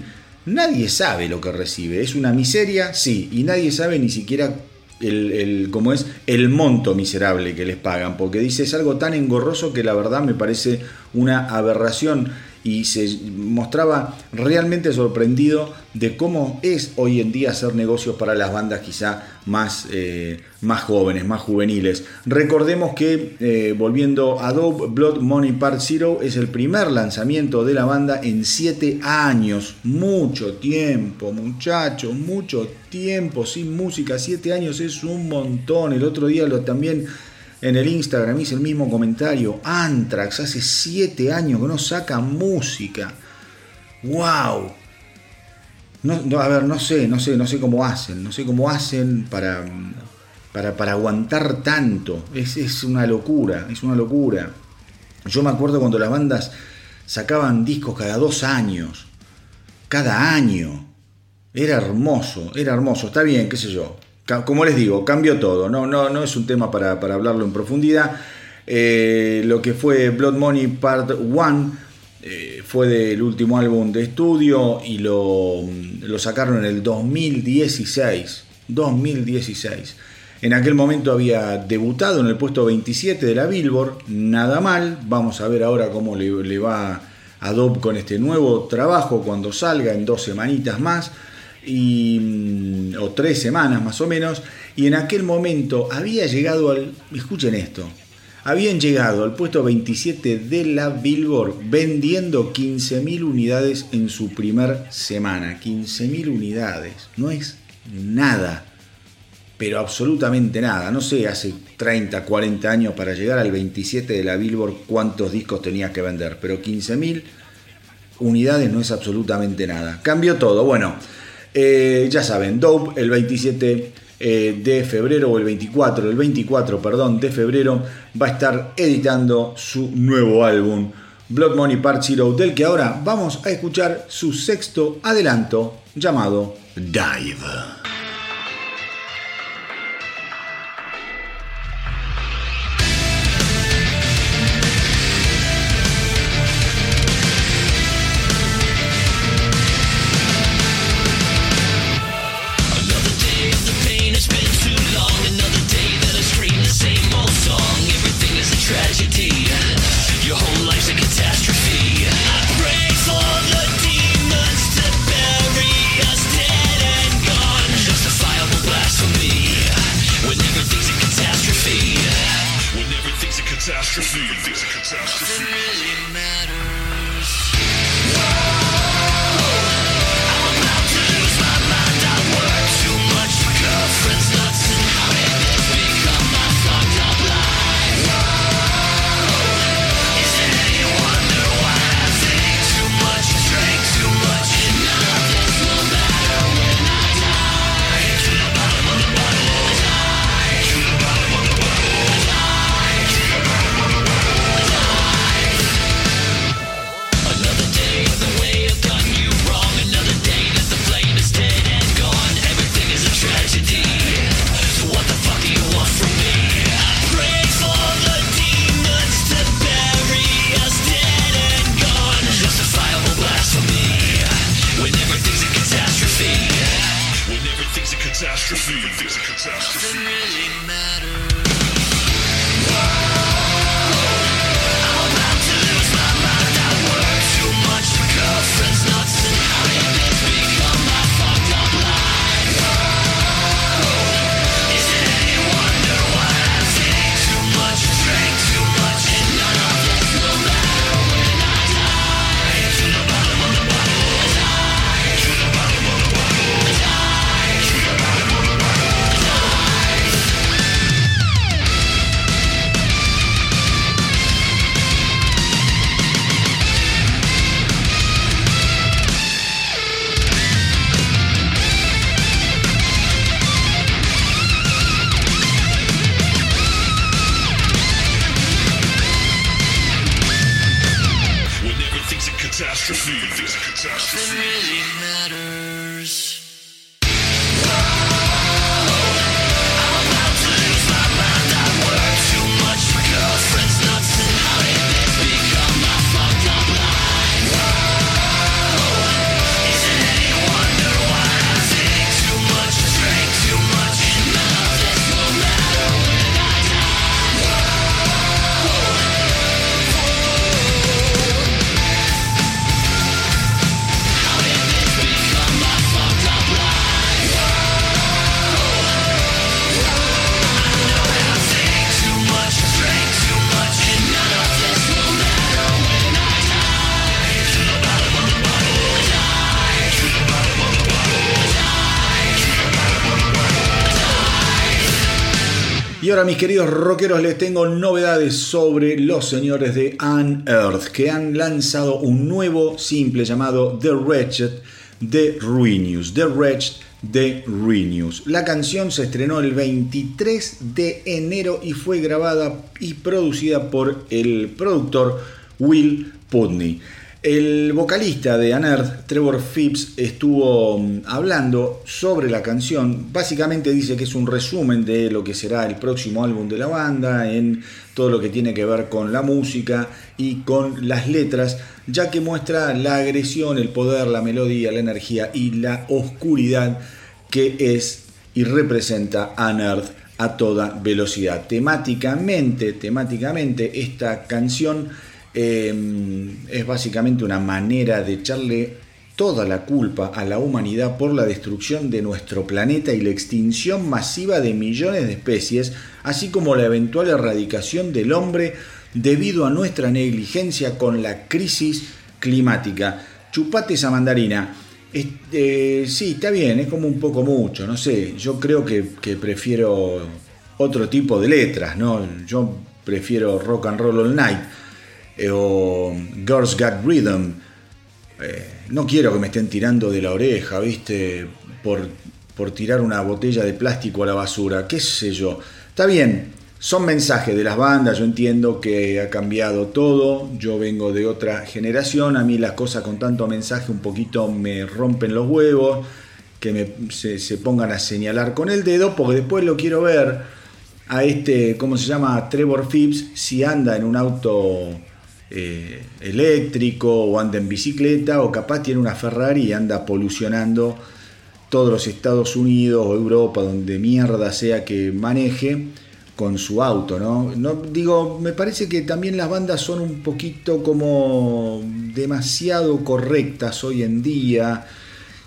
nadie sabe lo que recibe. Es una miseria, sí, y nadie sabe ni siquiera el, como es el monto miserable que les pagan, porque dice es algo tan engorroso que la verdad me parece una aberración y se mostraba realmente sorprendido de cómo es hoy en día hacer negocios para las bandas quizá más, eh, más jóvenes, más juveniles. Recordemos que, eh, volviendo a Dope, Blood Money Part Zero es el primer lanzamiento de la banda en 7 años. Mucho tiempo, muchachos, mucho tiempo sin música. 7 años es un montón. El otro día lo también en el Instagram hice el mismo comentario. Anthrax hace 7 años que no saca música. ¡Wow! No, a ver, no sé, no sé, no sé cómo hacen, no sé cómo hacen para, para, aguantar tanto. Es, es, una locura, es una locura. Yo me acuerdo cuando las bandas sacaban discos cada dos años, cada año. Era hermoso, era hermoso, está bien, qué sé yo. Como les digo, cambió todo, no, no, no es un tema para, hablarlo en profundidad. Eh, lo que fue Blood Money Part 1 eh, fue del último álbum de estudio y lo, lo, sacaron en el 2016. 2016. En aquel momento había debutado en el puesto 27 de la Billboard, nada mal. Vamos a ver ahora cómo le, le va a Dob con este nuevo trabajo cuando salga en dos semanitas más y, mm, o tres semanas más o menos, y en aquel momento había llegado al, escuchen esto, habían llegado al puesto 27 de la Billboard vendiendo 15.000 unidades en su primer semana. 15.000 unidades, no es nada, pero absolutamente nada. No sé, hace 30, 40 años para llegar al 27 de la Billboard cuántos discos tenías que vender, pero 15.000 unidades no es absolutamente nada. Cambió todo. Bueno, eh, ya saben, Dope el 27 eh, de febrero o el 24, el 24, perdón, de febrero va a estar editando su nuevo álbum Blood Money Part Zero, del que ahora vamos a escuchar su sexto adelanto llamado Dive. Ahora mis queridos rockeros les tengo novedades sobre los señores de Unearth que han lanzado un nuevo simple llamado The Wretched de Ruinius. The Wretched de Ruinius. La canción se estrenó el 23 de enero y fue grabada y producida por el productor Will Putney. El vocalista de Unearth, Trevor Phipps, estuvo mm, hablando sobre la canción. Básicamente dice que es un resumen de lo que será el próximo álbum de la banda, en todo lo que tiene que ver con la música y con las letras, ya que muestra la agresión, el poder, la melodía, la energía y la oscuridad que es y representa Unearth a toda velocidad. Temáticamente, temáticamente esta canción eh, es básicamente una manera de echarle toda la culpa a la humanidad por la destrucción de nuestro planeta y la extinción masiva de millones de especies, así como la eventual erradicación del hombre debido a nuestra negligencia con la crisis climática. Chupate esa mandarina. Este, sí, está bien, es como un poco mucho, no sé, yo creo que, que prefiero otro tipo de letras, ¿no? Yo prefiero rock and roll all night eh, o Girls Got Rhythm. Eh, no quiero que me estén tirando de la oreja, ¿viste? Por, por tirar una botella de plástico a la basura, qué sé yo. Está bien, son mensajes de las bandas, yo entiendo que ha cambiado todo, yo vengo de otra generación, a mí las cosas con tanto mensaje un poquito me rompen los huevos, que me, se, se pongan a señalar con el dedo, porque después lo quiero ver a este, ¿cómo se llama? Trevor Phipps, si anda en un auto eh, eléctrico o anda en bicicleta o capaz tiene una Ferrari y anda polucionando todos los Estados Unidos o Europa, donde mierda sea que maneje con su auto, ¿no? no digo, me parece que también las bandas son un poquito como demasiado correctas hoy en día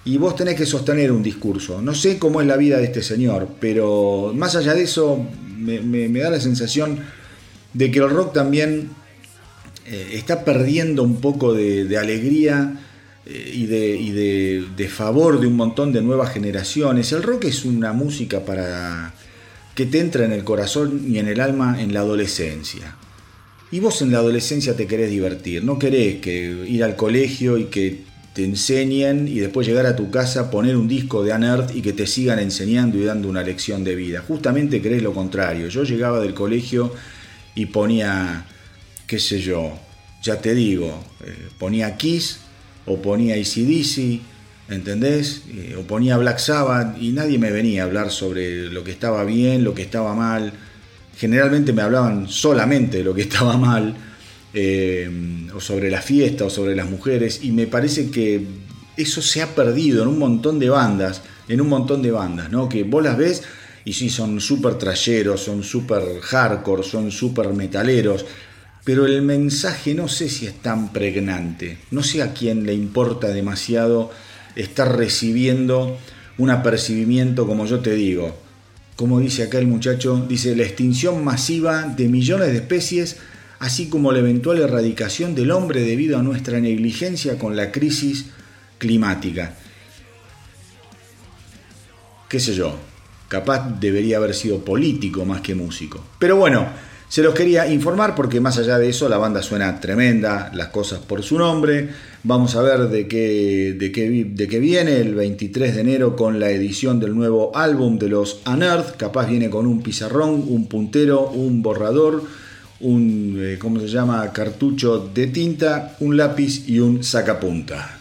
y vos tenés que sostener un discurso. No sé cómo es la vida de este señor, pero más allá de eso me, da la sensación de que el rock también eh, está perdiendo un poco de, alegría eh, y, de, favor de un montón de nuevas generaciones. El rock es una música para que te entra en el corazón y en el alma en la adolescencia. Y vos en la adolescencia te querés divertir, no querés que ir al colegio y que te enseñen y después llegar a tu casa, poner un disco de Unearth y que te sigan enseñando y dando una lección de vida. Justamente querés lo contrario. Yo llegaba del colegio y ponía, qué sé yo, ya te digo, eh, ponía Kiss o ponía ACDC, ¿entendés? Eh, o ponía Black Sabbath y nadie me venía a hablar sobre lo que estaba bien, lo que estaba mal. Generalmente me hablaban solamente de lo que estaba mal, eh, o sobre la fiesta, o sobre las mujeres, y me parece que eso se ha perdido en un montón de bandas, en un montón de bandas, ¿no? Que vos las ves y sí, son súper trayeros, son súper hardcore, son súper metaleros, pero el mensaje no sé si es tan pregnante, no sé a quién le importa demasiado estar recibiendo un apercibimiento como yo te digo. Como dice acá el muchacho, dice la extinción masiva de millones de especies, así como la eventual erradicación del hombre debido a nuestra negligencia con la crisis climática. ¿Qué sé yo? Capaz debería haber sido político más que músico. Pero bueno, se los quería informar porque más allá de eso la banda suena tremenda, las cosas por su nombre. Vamos a ver de qué, de qué, de qué viene el 23 de enero con la edición del nuevo álbum de los Unearth. Capaz viene con un pizarrón, un puntero, un borrador, un, eh, ¿cómo se llama? Cartucho de tinta, un lápiz y un sacapunta.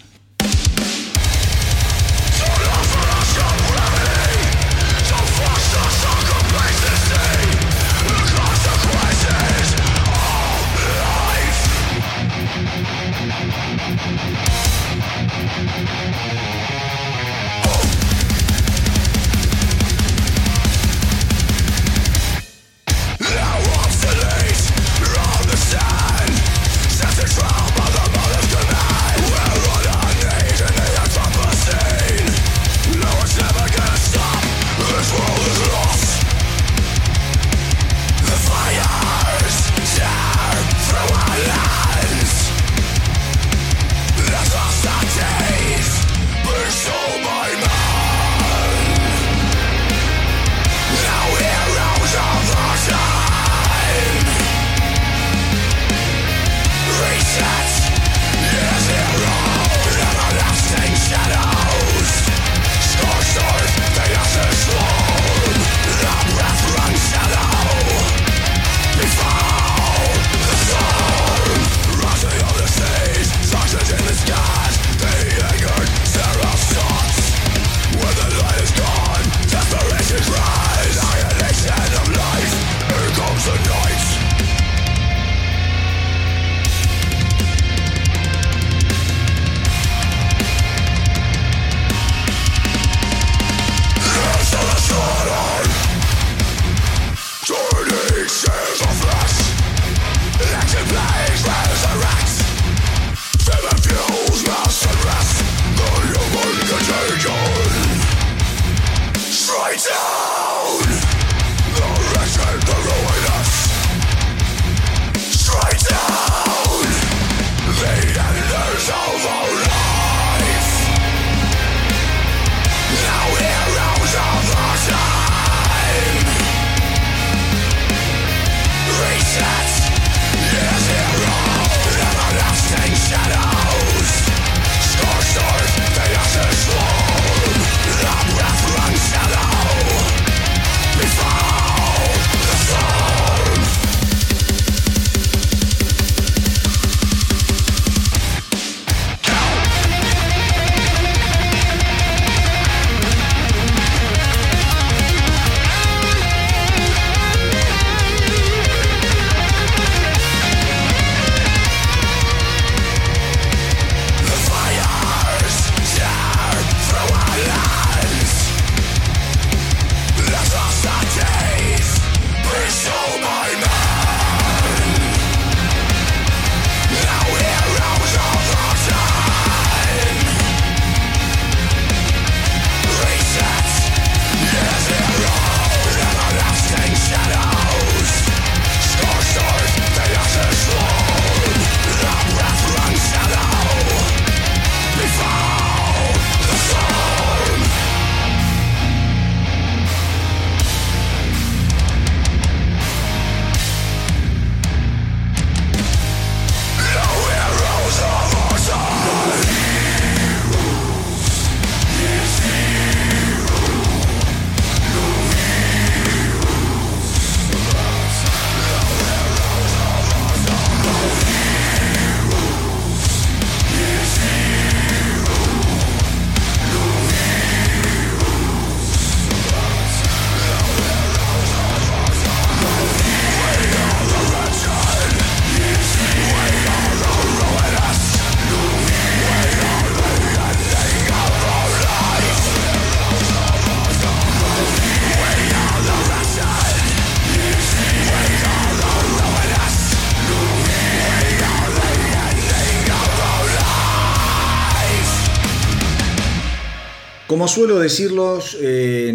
Como suelo decirlos, eh,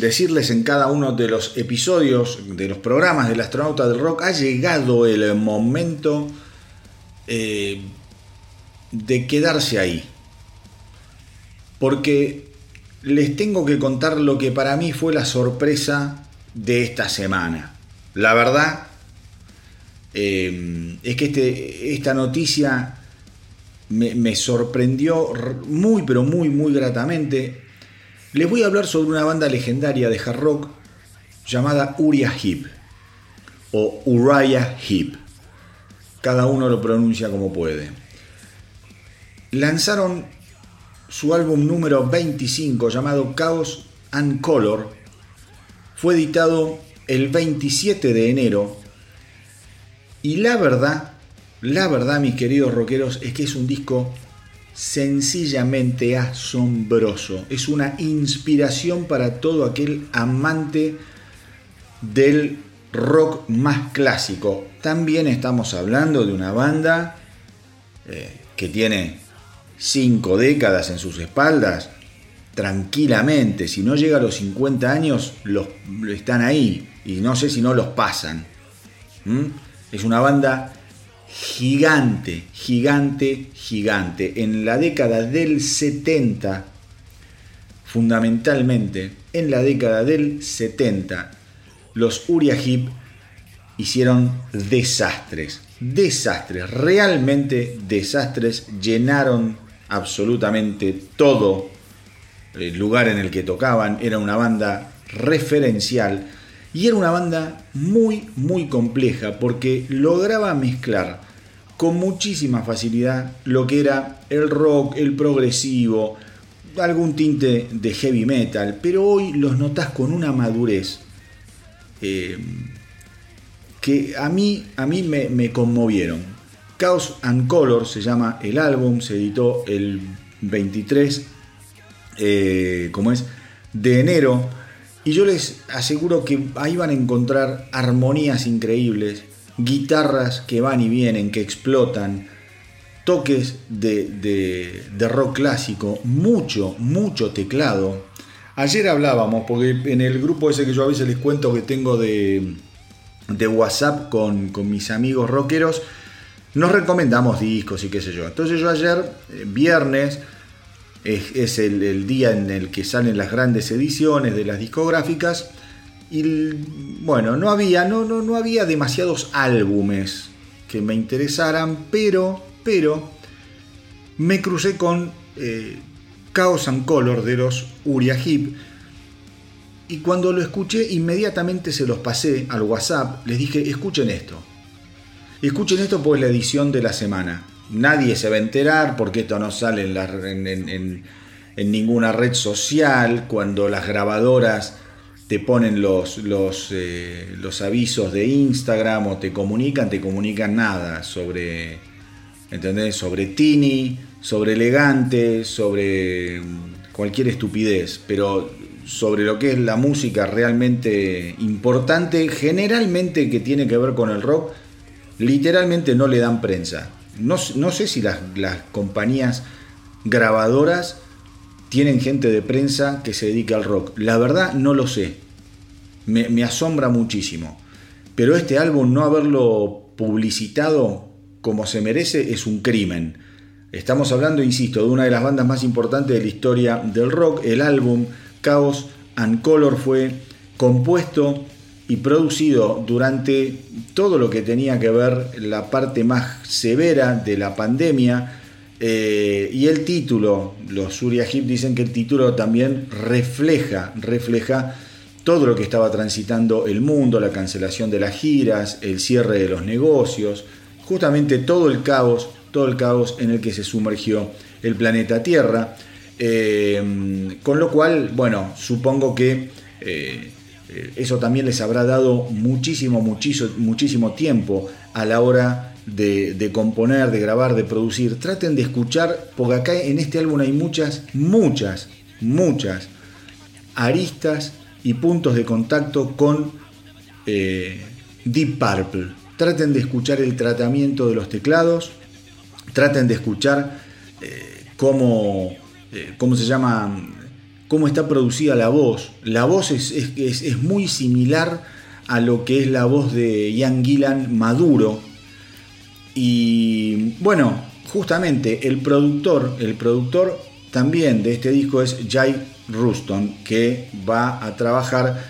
decirles en cada uno de los episodios de los programas del astronauta del rock, ha llegado el momento eh, de quedarse ahí. Porque les tengo que contar lo que para mí fue la sorpresa de esta semana. La verdad eh, es que este, esta noticia me, sorprendió muy, pero muy, muy gratamente. Les voy a hablar sobre una banda legendaria de hard rock llamada Uriah Heep o Uriah Heep. Cada uno lo pronuncia como puede. Lanzaron su álbum número 25 llamado Chaos and Color. Fue editado el 27 de enero. Y la verdad, la verdad, mis queridos rockeros, es que es un disco sencillamente asombroso. Es una inspiración para todo aquel amante del rock más clásico. También estamos hablando de una banda eh, que tiene cinco décadas en sus espaldas. Tranquilamente, si no llega a los 50 años, los, están ahí. Y no sé si no los pasan. ¿Mm? Es una banda gigante, gigante, gigante. En la década del 70, fundamentalmente, en la década del 70, los Uriah Heep hicieron desastres, desastres, realmente desastres, llenaron absolutamente todo. El lugar en el que tocaban, era una banda referencial y era una banda muy, muy compleja porque lograba mezclar con muchísima facilidad lo que era el rock, el progresivo, algún tinte de heavy metal, pero hoy los notas con una madurez eh, que a mí, a mí me, conmovieron. Chaos and Color se llama el álbum, se editó el 23, eh, como es, de enero. Y yo les aseguro que ahí van a encontrar armonías increíbles, guitarras que van y vienen, que explotan, toques de, de- rock clásico, mucho, mucho teclado. Ayer hablábamos, porque en el grupo ese que yo a veces les cuento que tengo de, de WhatsApp con, con mis amigos rockeros, nos recomendamos discos y qué sé yo. Entonces yo ayer, eh, viernes, es, el, día en el que salen las grandes ediciones de las discográficas, y bueno, no había, no, no, no había demasiados álbumes que me interesaran, pero, pero, me crucé con eh, Chaos and Color de los Uriah Heep. Y cuando lo escuché, inmediatamente se los pasé al WhatsApp. Les dije, escuchen esto. Escuchen esto porque es la edición de la semana. Nadie se va a enterar porque esto no sale en, ninguna red social. Cuando las grabadoras te ponen los, los, eh, los avisos de Instagram o te comunican, te comunican nada sobre, ¿entendés? Sobre Tini, sobre Elegante, sobre mm, cualquier estupidez, pero sobre lo que es la música realmente importante, generalmente que tiene que ver con el rock, literalmente no le dan prensa. No, no sé si las, las compañías grabadoras tienen gente de prensa que se dedica al rock. La verdad no lo sé. Me, me asombra muchísimo. Pero este álbum no haberlo publicitado como se merece es un crimen. Estamos hablando, insisto, de una de las bandas más importantes de la historia del rock. El álbum Chaos and Color fue compuesto y producido durante todo lo que tenía que ver la parte más severa de la pandemia. Eh, y el título, los Surya Hip dicen que el título también refleja, refleja todo lo que estaba transitando el mundo, la cancelación de las giras, el cierre de los negocios, justamente todo el caos, todo el caos en el que se sumergió el planeta Tierra. Eh, con lo cual, bueno, supongo que eh, eso también les habrá dado muchísimo, muchísimo, muchísimo tiempo a la hora de, componer, de grabar, de producir. Traten de escuchar, porque acá en este álbum hay muchas, muchas, muchas aristas y puntos de contacto con eh, Deep Purple. Traten de escuchar el tratamiento de los teclados, traten de escuchar eh, cómo, eh, cómo se llama cómo está producida la voz. La voz es, es- es- muy similar a lo que es la voz de Ian Gillan maduro. Y bueno, justamente el productor, el productor también de este disco es Jay Ruston, que va a trabajar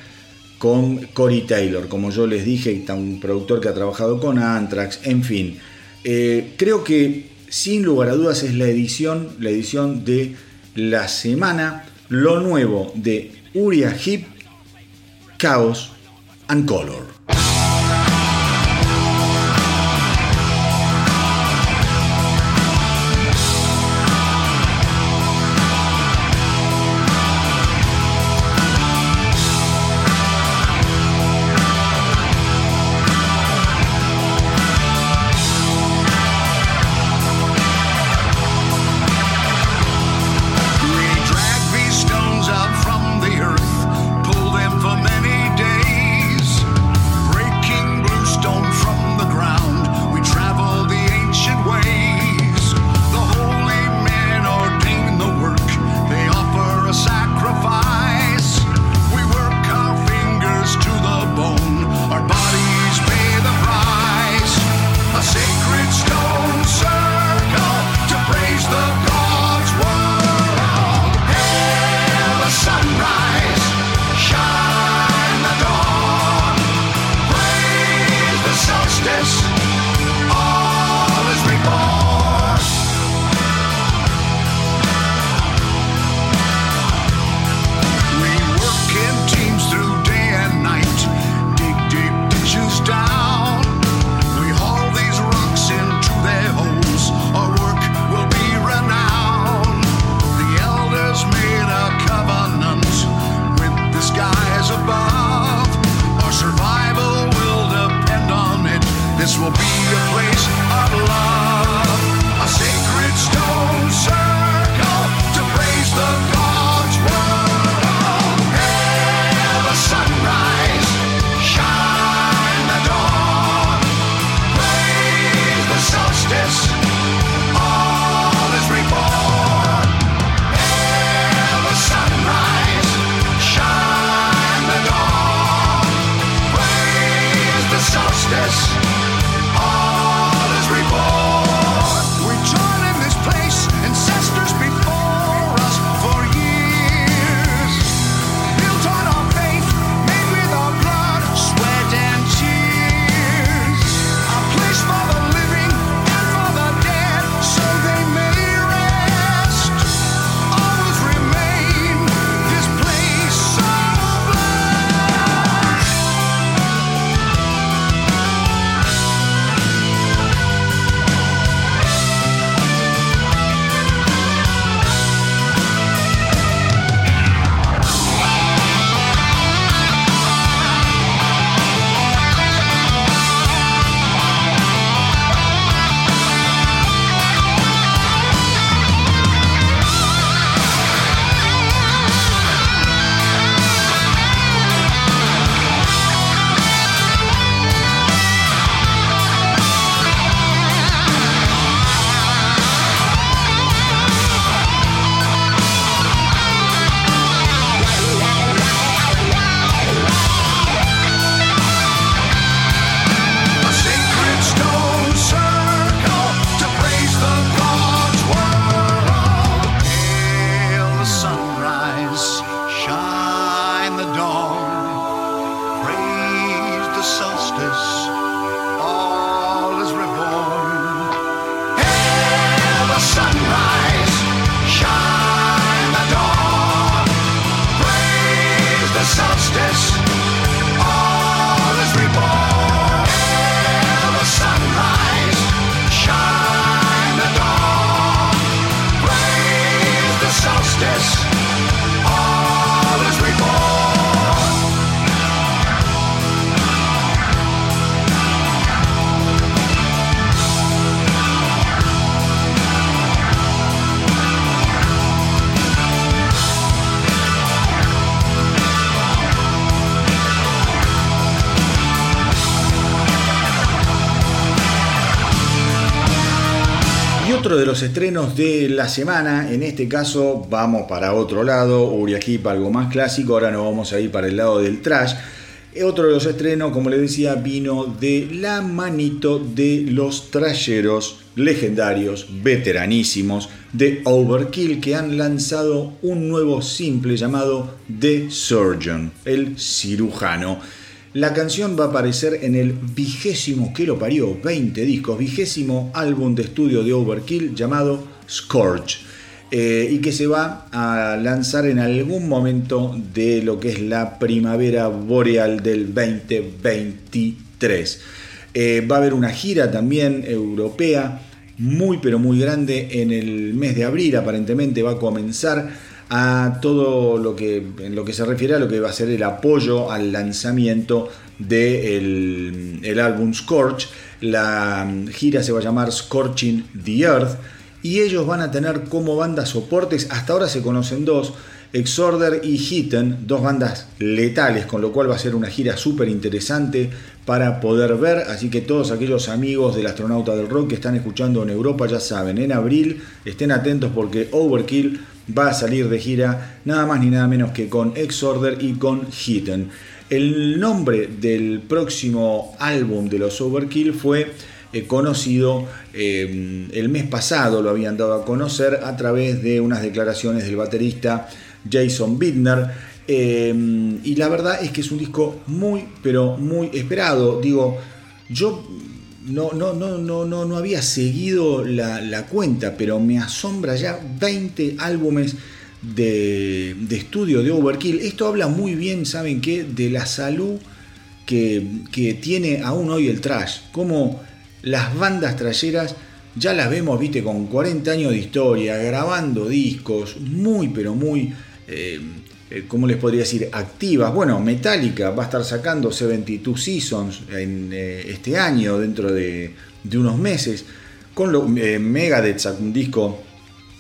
con Corey Taylor, como yo les dije, un productor que ha trabajado con Anthrax, en fin. Eh, creo que sin lugar a dudas es la edición, la edición de la semana, lo nuevo de Uriah Heep, Chaos and Color. De los estrenos de la semana, en este caso vamos para otro lado, Uriajipa, algo más clásico, ahora nos vamos a ir para el lado del trash. Eh, Otro de los estrenos, como les decía, vino de la manito de los trasheros legendarios, veteranísimos de Overkill, que han lanzado un nuevo simple llamado The Surgeon, el cirujano. La canción va a aparecer en el vigésimo, que lo parió, 20 discos, vigésimo álbum de estudio de Overkill llamado Scorch. eh, y que se va a lanzar en algún momento de lo que es la primavera boreal del 2023. Eh, va a haber una gira también europea muy pero muy grande en el mes de abril, aparentemente va a comenzar a todo lo que en lo que se refiere a lo que va a ser el apoyo al lanzamiento del el álbum Scorch. La gira se va a llamar Scorching the Earth y ellos van a tener como bandas soportes, hasta ahora se conocen dos, Exorder y Hitten, dos bandas letales, con lo cual va a ser una gira súper interesante para poder ver, así que todos aquellos amigos del astronauta del rock que están escuchando en Europa ya saben, en abril estén atentos porque Overkill va a salir de gira nada más ni nada menos que con Exorder y con Hitten. El nombre del próximo álbum de los Overkill fue eh, conocido eh, el mes pasado, lo habían dado a conocer a través de unas declaraciones del baterista Jason Bittner. eh, y la verdad es que es un disco muy, pero muy esperado. Digo, yo no, no, no, no, no, no había seguido la, cuenta, pero me asombra ya 20 álbumes de, de estudio de Overkill. Esto habla muy bien, ¿saben qué? De la salud que, que tiene aún hoy el trash. Como las bandas trasheras ya las vemos, viste, con 40 años de historia, grabando discos, muy, pero muy, eh, ¿cómo les podría decir? Activas. Bueno, Metallica va a estar sacando 72 Seasons en eh, este año, dentro de, de unos meses. Con lo, eh, Megadeth sacó un disco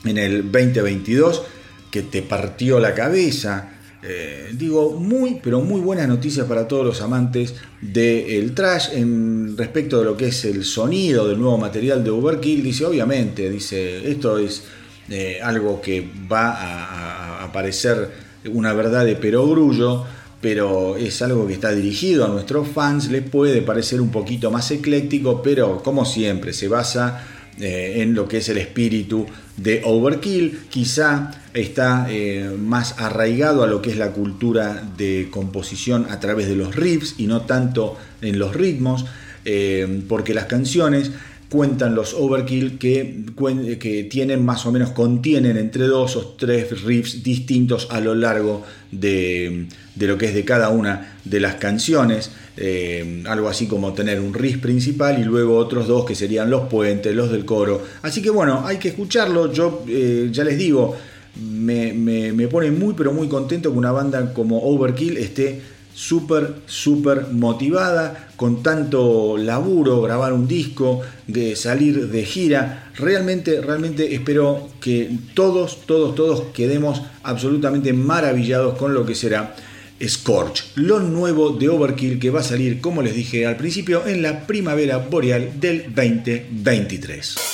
en el 2022 que te partió la cabeza. Eh, digo, muy, pero muy buenas noticias para todos los amantes del trash en respecto de lo que es el sonido del nuevo material de Overkill. Dice, obviamente, dice, esto es eh, algo que va a, a, a parecer una verdad de perogrullo, pero es algo que está dirigido a nuestros fans. Les puede parecer un poquito más ecléctico, pero como siempre, se basa eh, en lo que es el espíritu de Overkill. Quizá está eh, más arraigado a lo que es la cultura de composición a través de los riffs y no tanto en los ritmos, eh, porque las canciones cuentan los Overkill que, que, tienen más o menos, contienen entre dos o tres riffs distintos a lo largo de, de lo que es de cada una de las canciones. Eh, algo así como tener un riff principal y luego otros dos que serían los puentes, los del coro. Así que bueno, hay que escucharlo. Yo eh, ya les digo, me, me, me pone muy pero muy contento que una banda como Overkill esté súper, súper motivada, con tanto laburo, grabar un disco, de salir de gira. Realmente, realmente espero que todos, todos, todos quedemos absolutamente maravillados con lo que será Scorch, lo nuevo de Overkill que va a salir, como les dije al principio, en la primavera boreal del 2023.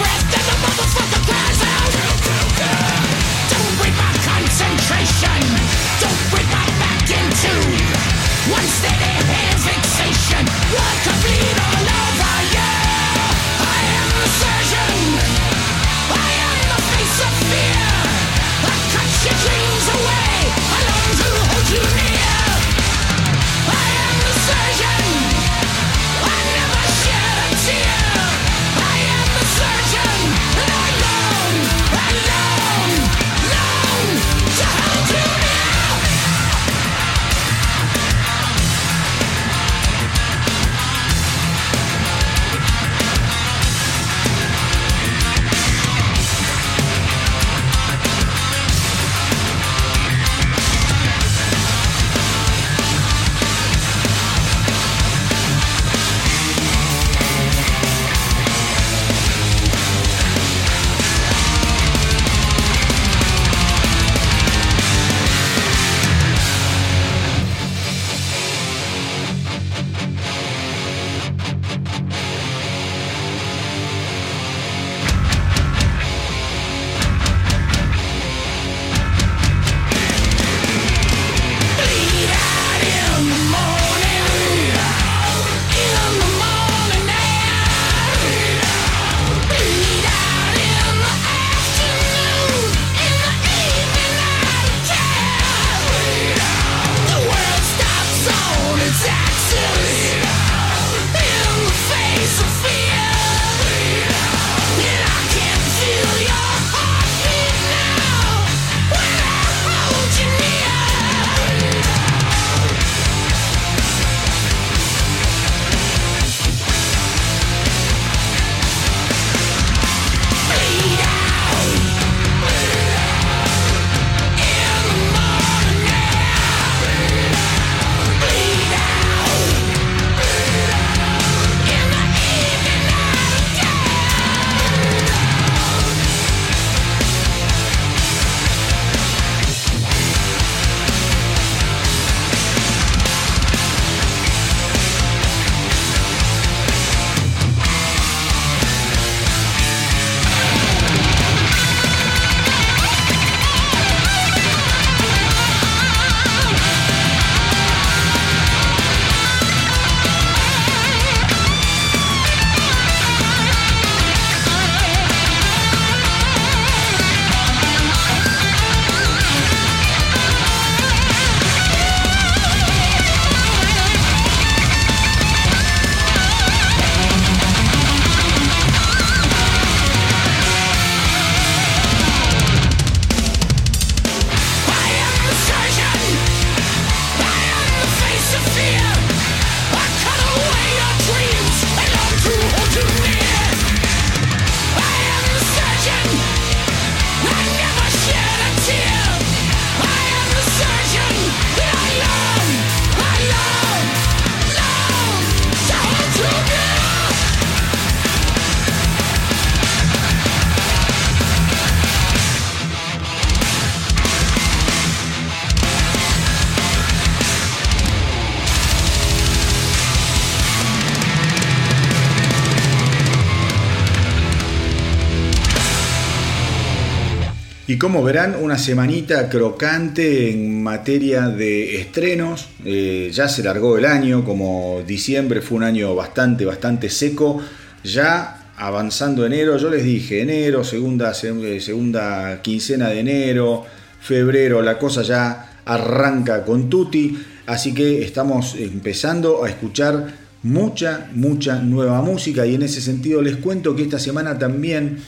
como verán, una semanita crocante en materia de estrenos. Eh, ya se largó el año, como diciembre fue un año bastante, bastante seco. Ya avanzando enero, yo les dije, enero, segunda, se- segunda quincena de enero, febrero, la cosa ya arranca con tutti. Así que estamos empezando a escuchar mucha, mucha nueva música. Y en ese sentido les cuento que esta semana también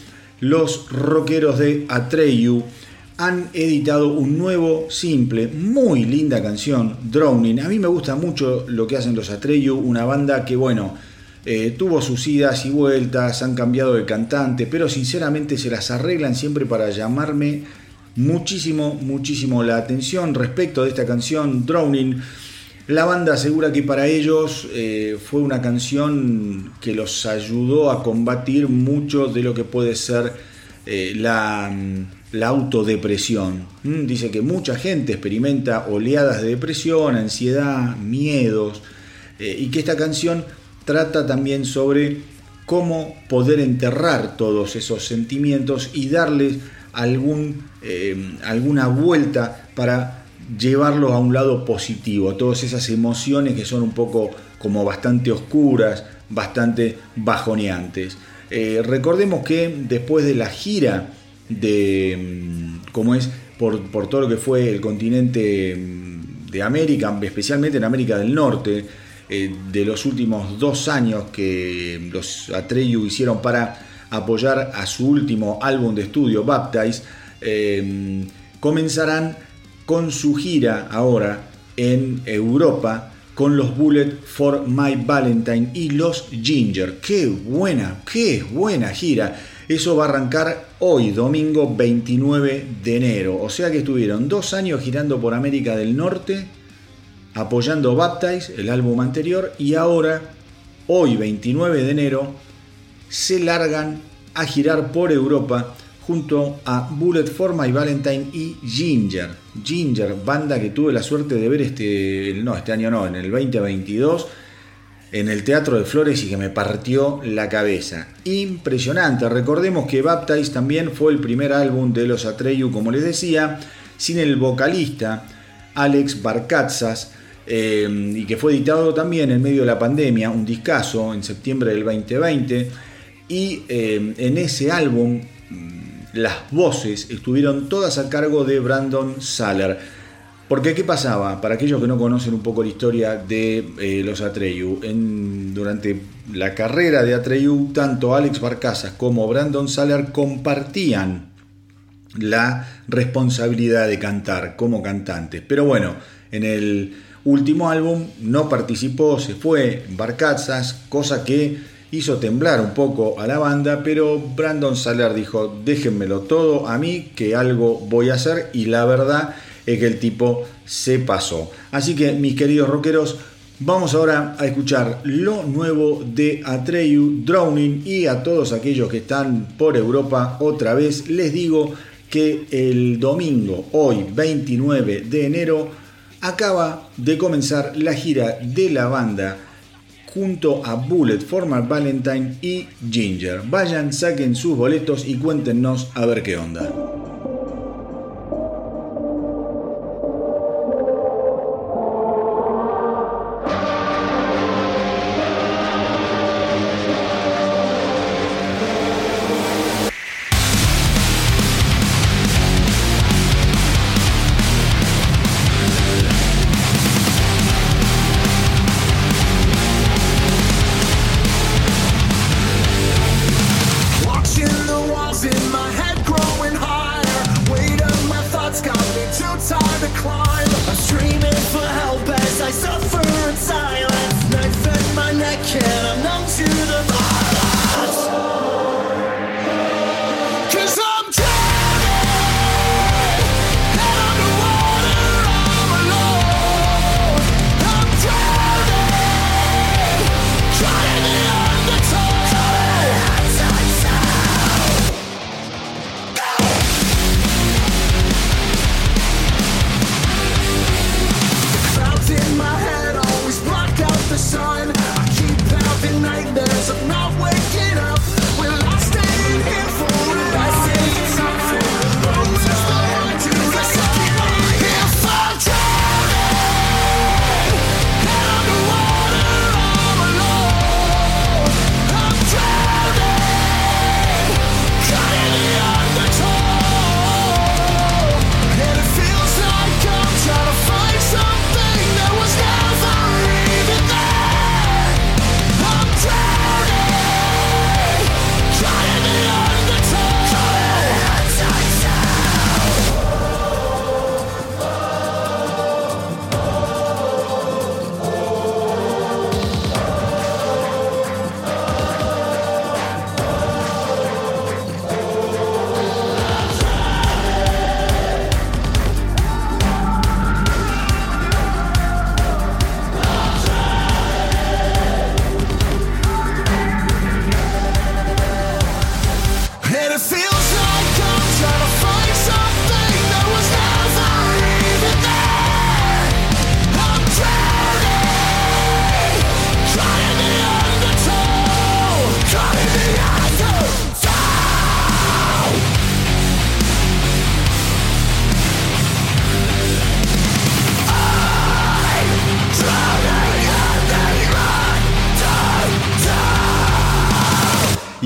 los rockeros de Atreyu han editado un nuevo simple, muy linda canción, Drowning. A mí me gusta mucho lo que hacen los Atreyu, una banda que, bueno, eh, tuvo sus idas y vueltas, han cambiado de cantante, pero sinceramente se las arreglan siempre para llamarme muchísimo, muchísimo la atención respecto de esta canción, Drowning. La banda asegura que para ellos eh, fue una canción que los ayudó a combatir mucho de lo que puede ser eh, la, mm, la autodepresión. Mm, Dice que mucha gente experimenta oleadas de depresión, ansiedad, miedos, eh, y que esta canción trata también sobre cómo poder enterrar todos esos sentimientos y darles algún, alguna vuelta para llevarlos a un lado positivo, todas esas emociones que son un poco como bastante oscuras, bastante bajoneantes. Eh, recordemos que después de la gira de, mm, como es, por, por todo lo que fue el continente mm, de América, especialmente en América del Norte, eh, de los últimos dos años que los Atreyu hicieron para apoyar a su último álbum de estudio, Baptize, eh, comenzarán con su gira ahora en Europa con los Bullet for My Valentine y los Ginger. ¡Qué buena, qué buena gira! Eso va a arrancar hoy, domingo 29 de enero. O sea que estuvieron dos años girando por América del Norte, apoyando Baptize, el álbum anterior, y ahora, hoy 29 de enero, se largan a girar por Europa junto a Bullet for My Valentine y Ginger. Ginger, banda que tuve la suerte de ver este, no, este año no, en el 2022 en el Teatro de Flores y que me partió la cabeza. Impresionante. Recordemos que Baptize también fue el primer álbum de los Atreyu, como les decía, sin el vocalista Alex Barcatzas. eh, y que fue editado también en medio de la pandemia, un discazo en septiembre del 2020. Y eh, en ese álbum las voces estuvieron todas a cargo de Brandon Saller. Porque ¿qué pasaba? Para aquellos que no conocen un poco la historia de eh, los Atreyu, durante la carrera de Atreyu, tanto Alex Barcazas como Brandon Saller compartían la responsabilidad de cantar como cantantes. Pero bueno, en el último álbum no participó, se fue Barcazas, cosa que hizo temblar un poco a la banda, pero Brandon Saller dijo, déjenmelo todo a mí, que algo voy a hacer, y la verdad es que el tipo se pasó. Así que mis queridos rockeros, vamos ahora a escuchar lo nuevo de Atreyu, Drowning y a todos aquellos que están por Europa otra vez, les digo que el domingo, hoy 29 de enero, acaba de comenzar la gira de la banda junto a Bullet, Formal Valentine y Ginger. Vayan, saquen sus boletos y cuéntenos a ver qué onda.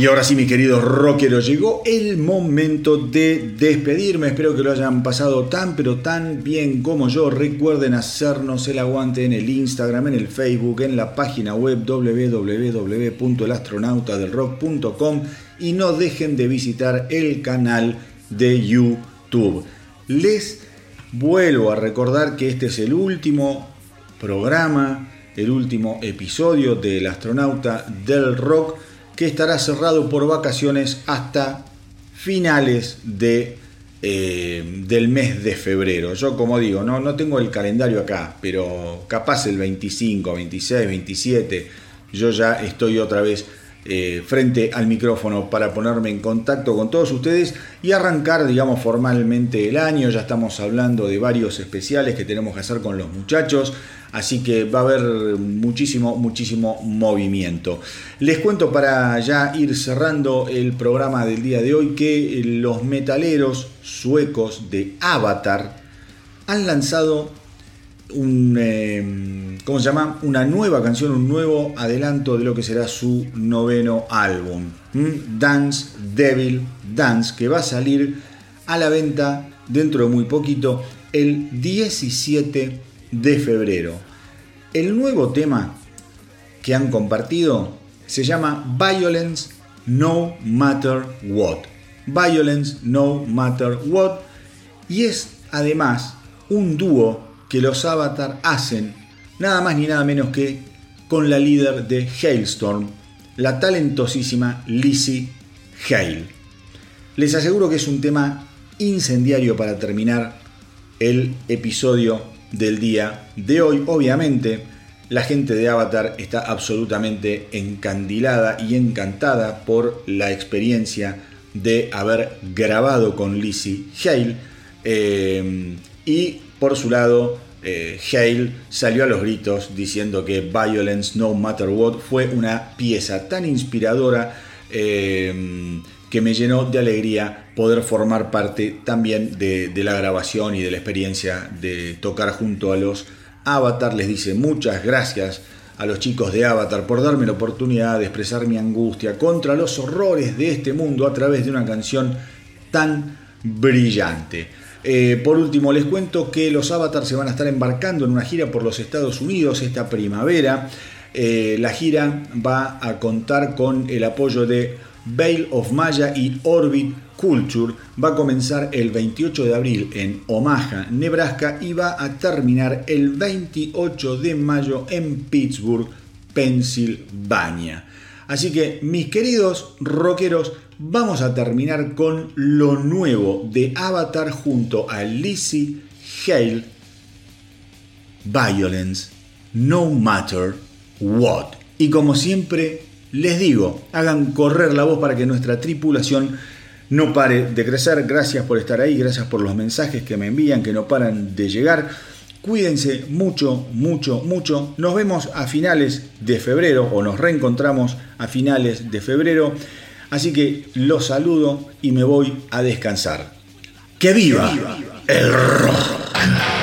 Y ahora sí, mi querido rockero, llegó el momento de despedirme. Espero que lo hayan pasado tan pero tan bien como yo. Recuerden hacernos el aguante en el Instagram, en el Facebook, en la página web www.elastronautadelrock.com y no dejen de visitar el canal de YouTube. Les vuelvo a recordar que este es el último programa, el último episodio del astronauta del rock que estará cerrado por vacaciones hasta finales de, eh, del mes de febrero. Yo como digo, no, no tengo el calendario acá, pero capaz el 25, 26, 27, yo ya estoy otra vez eh, frente al micrófono para ponerme en contacto con todos ustedes y arrancar, digamos, formalmente el año. Ya estamos hablando de varios especiales que tenemos que hacer con los muchachos. Así que va a haber muchísimo, muchísimo movimiento. Les cuento para ya ir cerrando el programa del día de hoy que los metaleros suecos de Avatar han lanzado un, eh, ¿cómo se llama? Una nueva canción, un nuevo adelanto de lo que será su noveno álbum, Dance Devil Dance, que va a salir a la venta dentro de muy poquito, el 17 de febrero. El nuevo tema que han compartido se llama Violence No Matter What. Violence No Matter What. Y es además un dúo que los Avatar hacen nada más ni nada menos que con la líder de Hailstorm, la talentosísima Lizzie Hale. Les aseguro que es un tema incendiario para terminar el episodio del día de hoy. Obviamente, la gente de Avatar está absolutamente encandilada y encantada por la experiencia de haber grabado con Lizzie Hale. Eh, y por su lado, eh, Hale salió a los gritos diciendo que Violence No Matter What fue una pieza tan inspiradora eh, que me llenó de alegría poder formar parte también de, la grabación y de la experiencia de tocar junto a los Avatar. Les dice muchas gracias a los chicos de Avatar por darme la oportunidad de expresar mi angustia contra los horrores de este mundo a través de una canción tan brillante. Eh, por último, les cuento que los Avatars se van a estar embarcando en una gira por los Estados Unidos esta primavera. Eh, la gira va a contar con el apoyo de Veil of Maya y Orbit Culture. Va a comenzar el 28 de abril en Omaha, Nebraska y va a terminar el 28 de mayo en Pittsburgh, Pensilvania. Así que, mis queridos rockeros, vamos a terminar con lo nuevo de Avatar junto a Lizzie Hale, Violence, No Matter What. Y como siempre les digo, hagan correr la voz para que nuestra tripulación no pare de crecer. Gracias por estar ahí, gracias por los mensajes que me envían, que no paran de llegar. Cuídense mucho, mucho, mucho. Nos vemos a finales de febrero o nos reencontramos a finales de febrero. Así que los saludo y me voy a descansar. ¡Que viva el rock!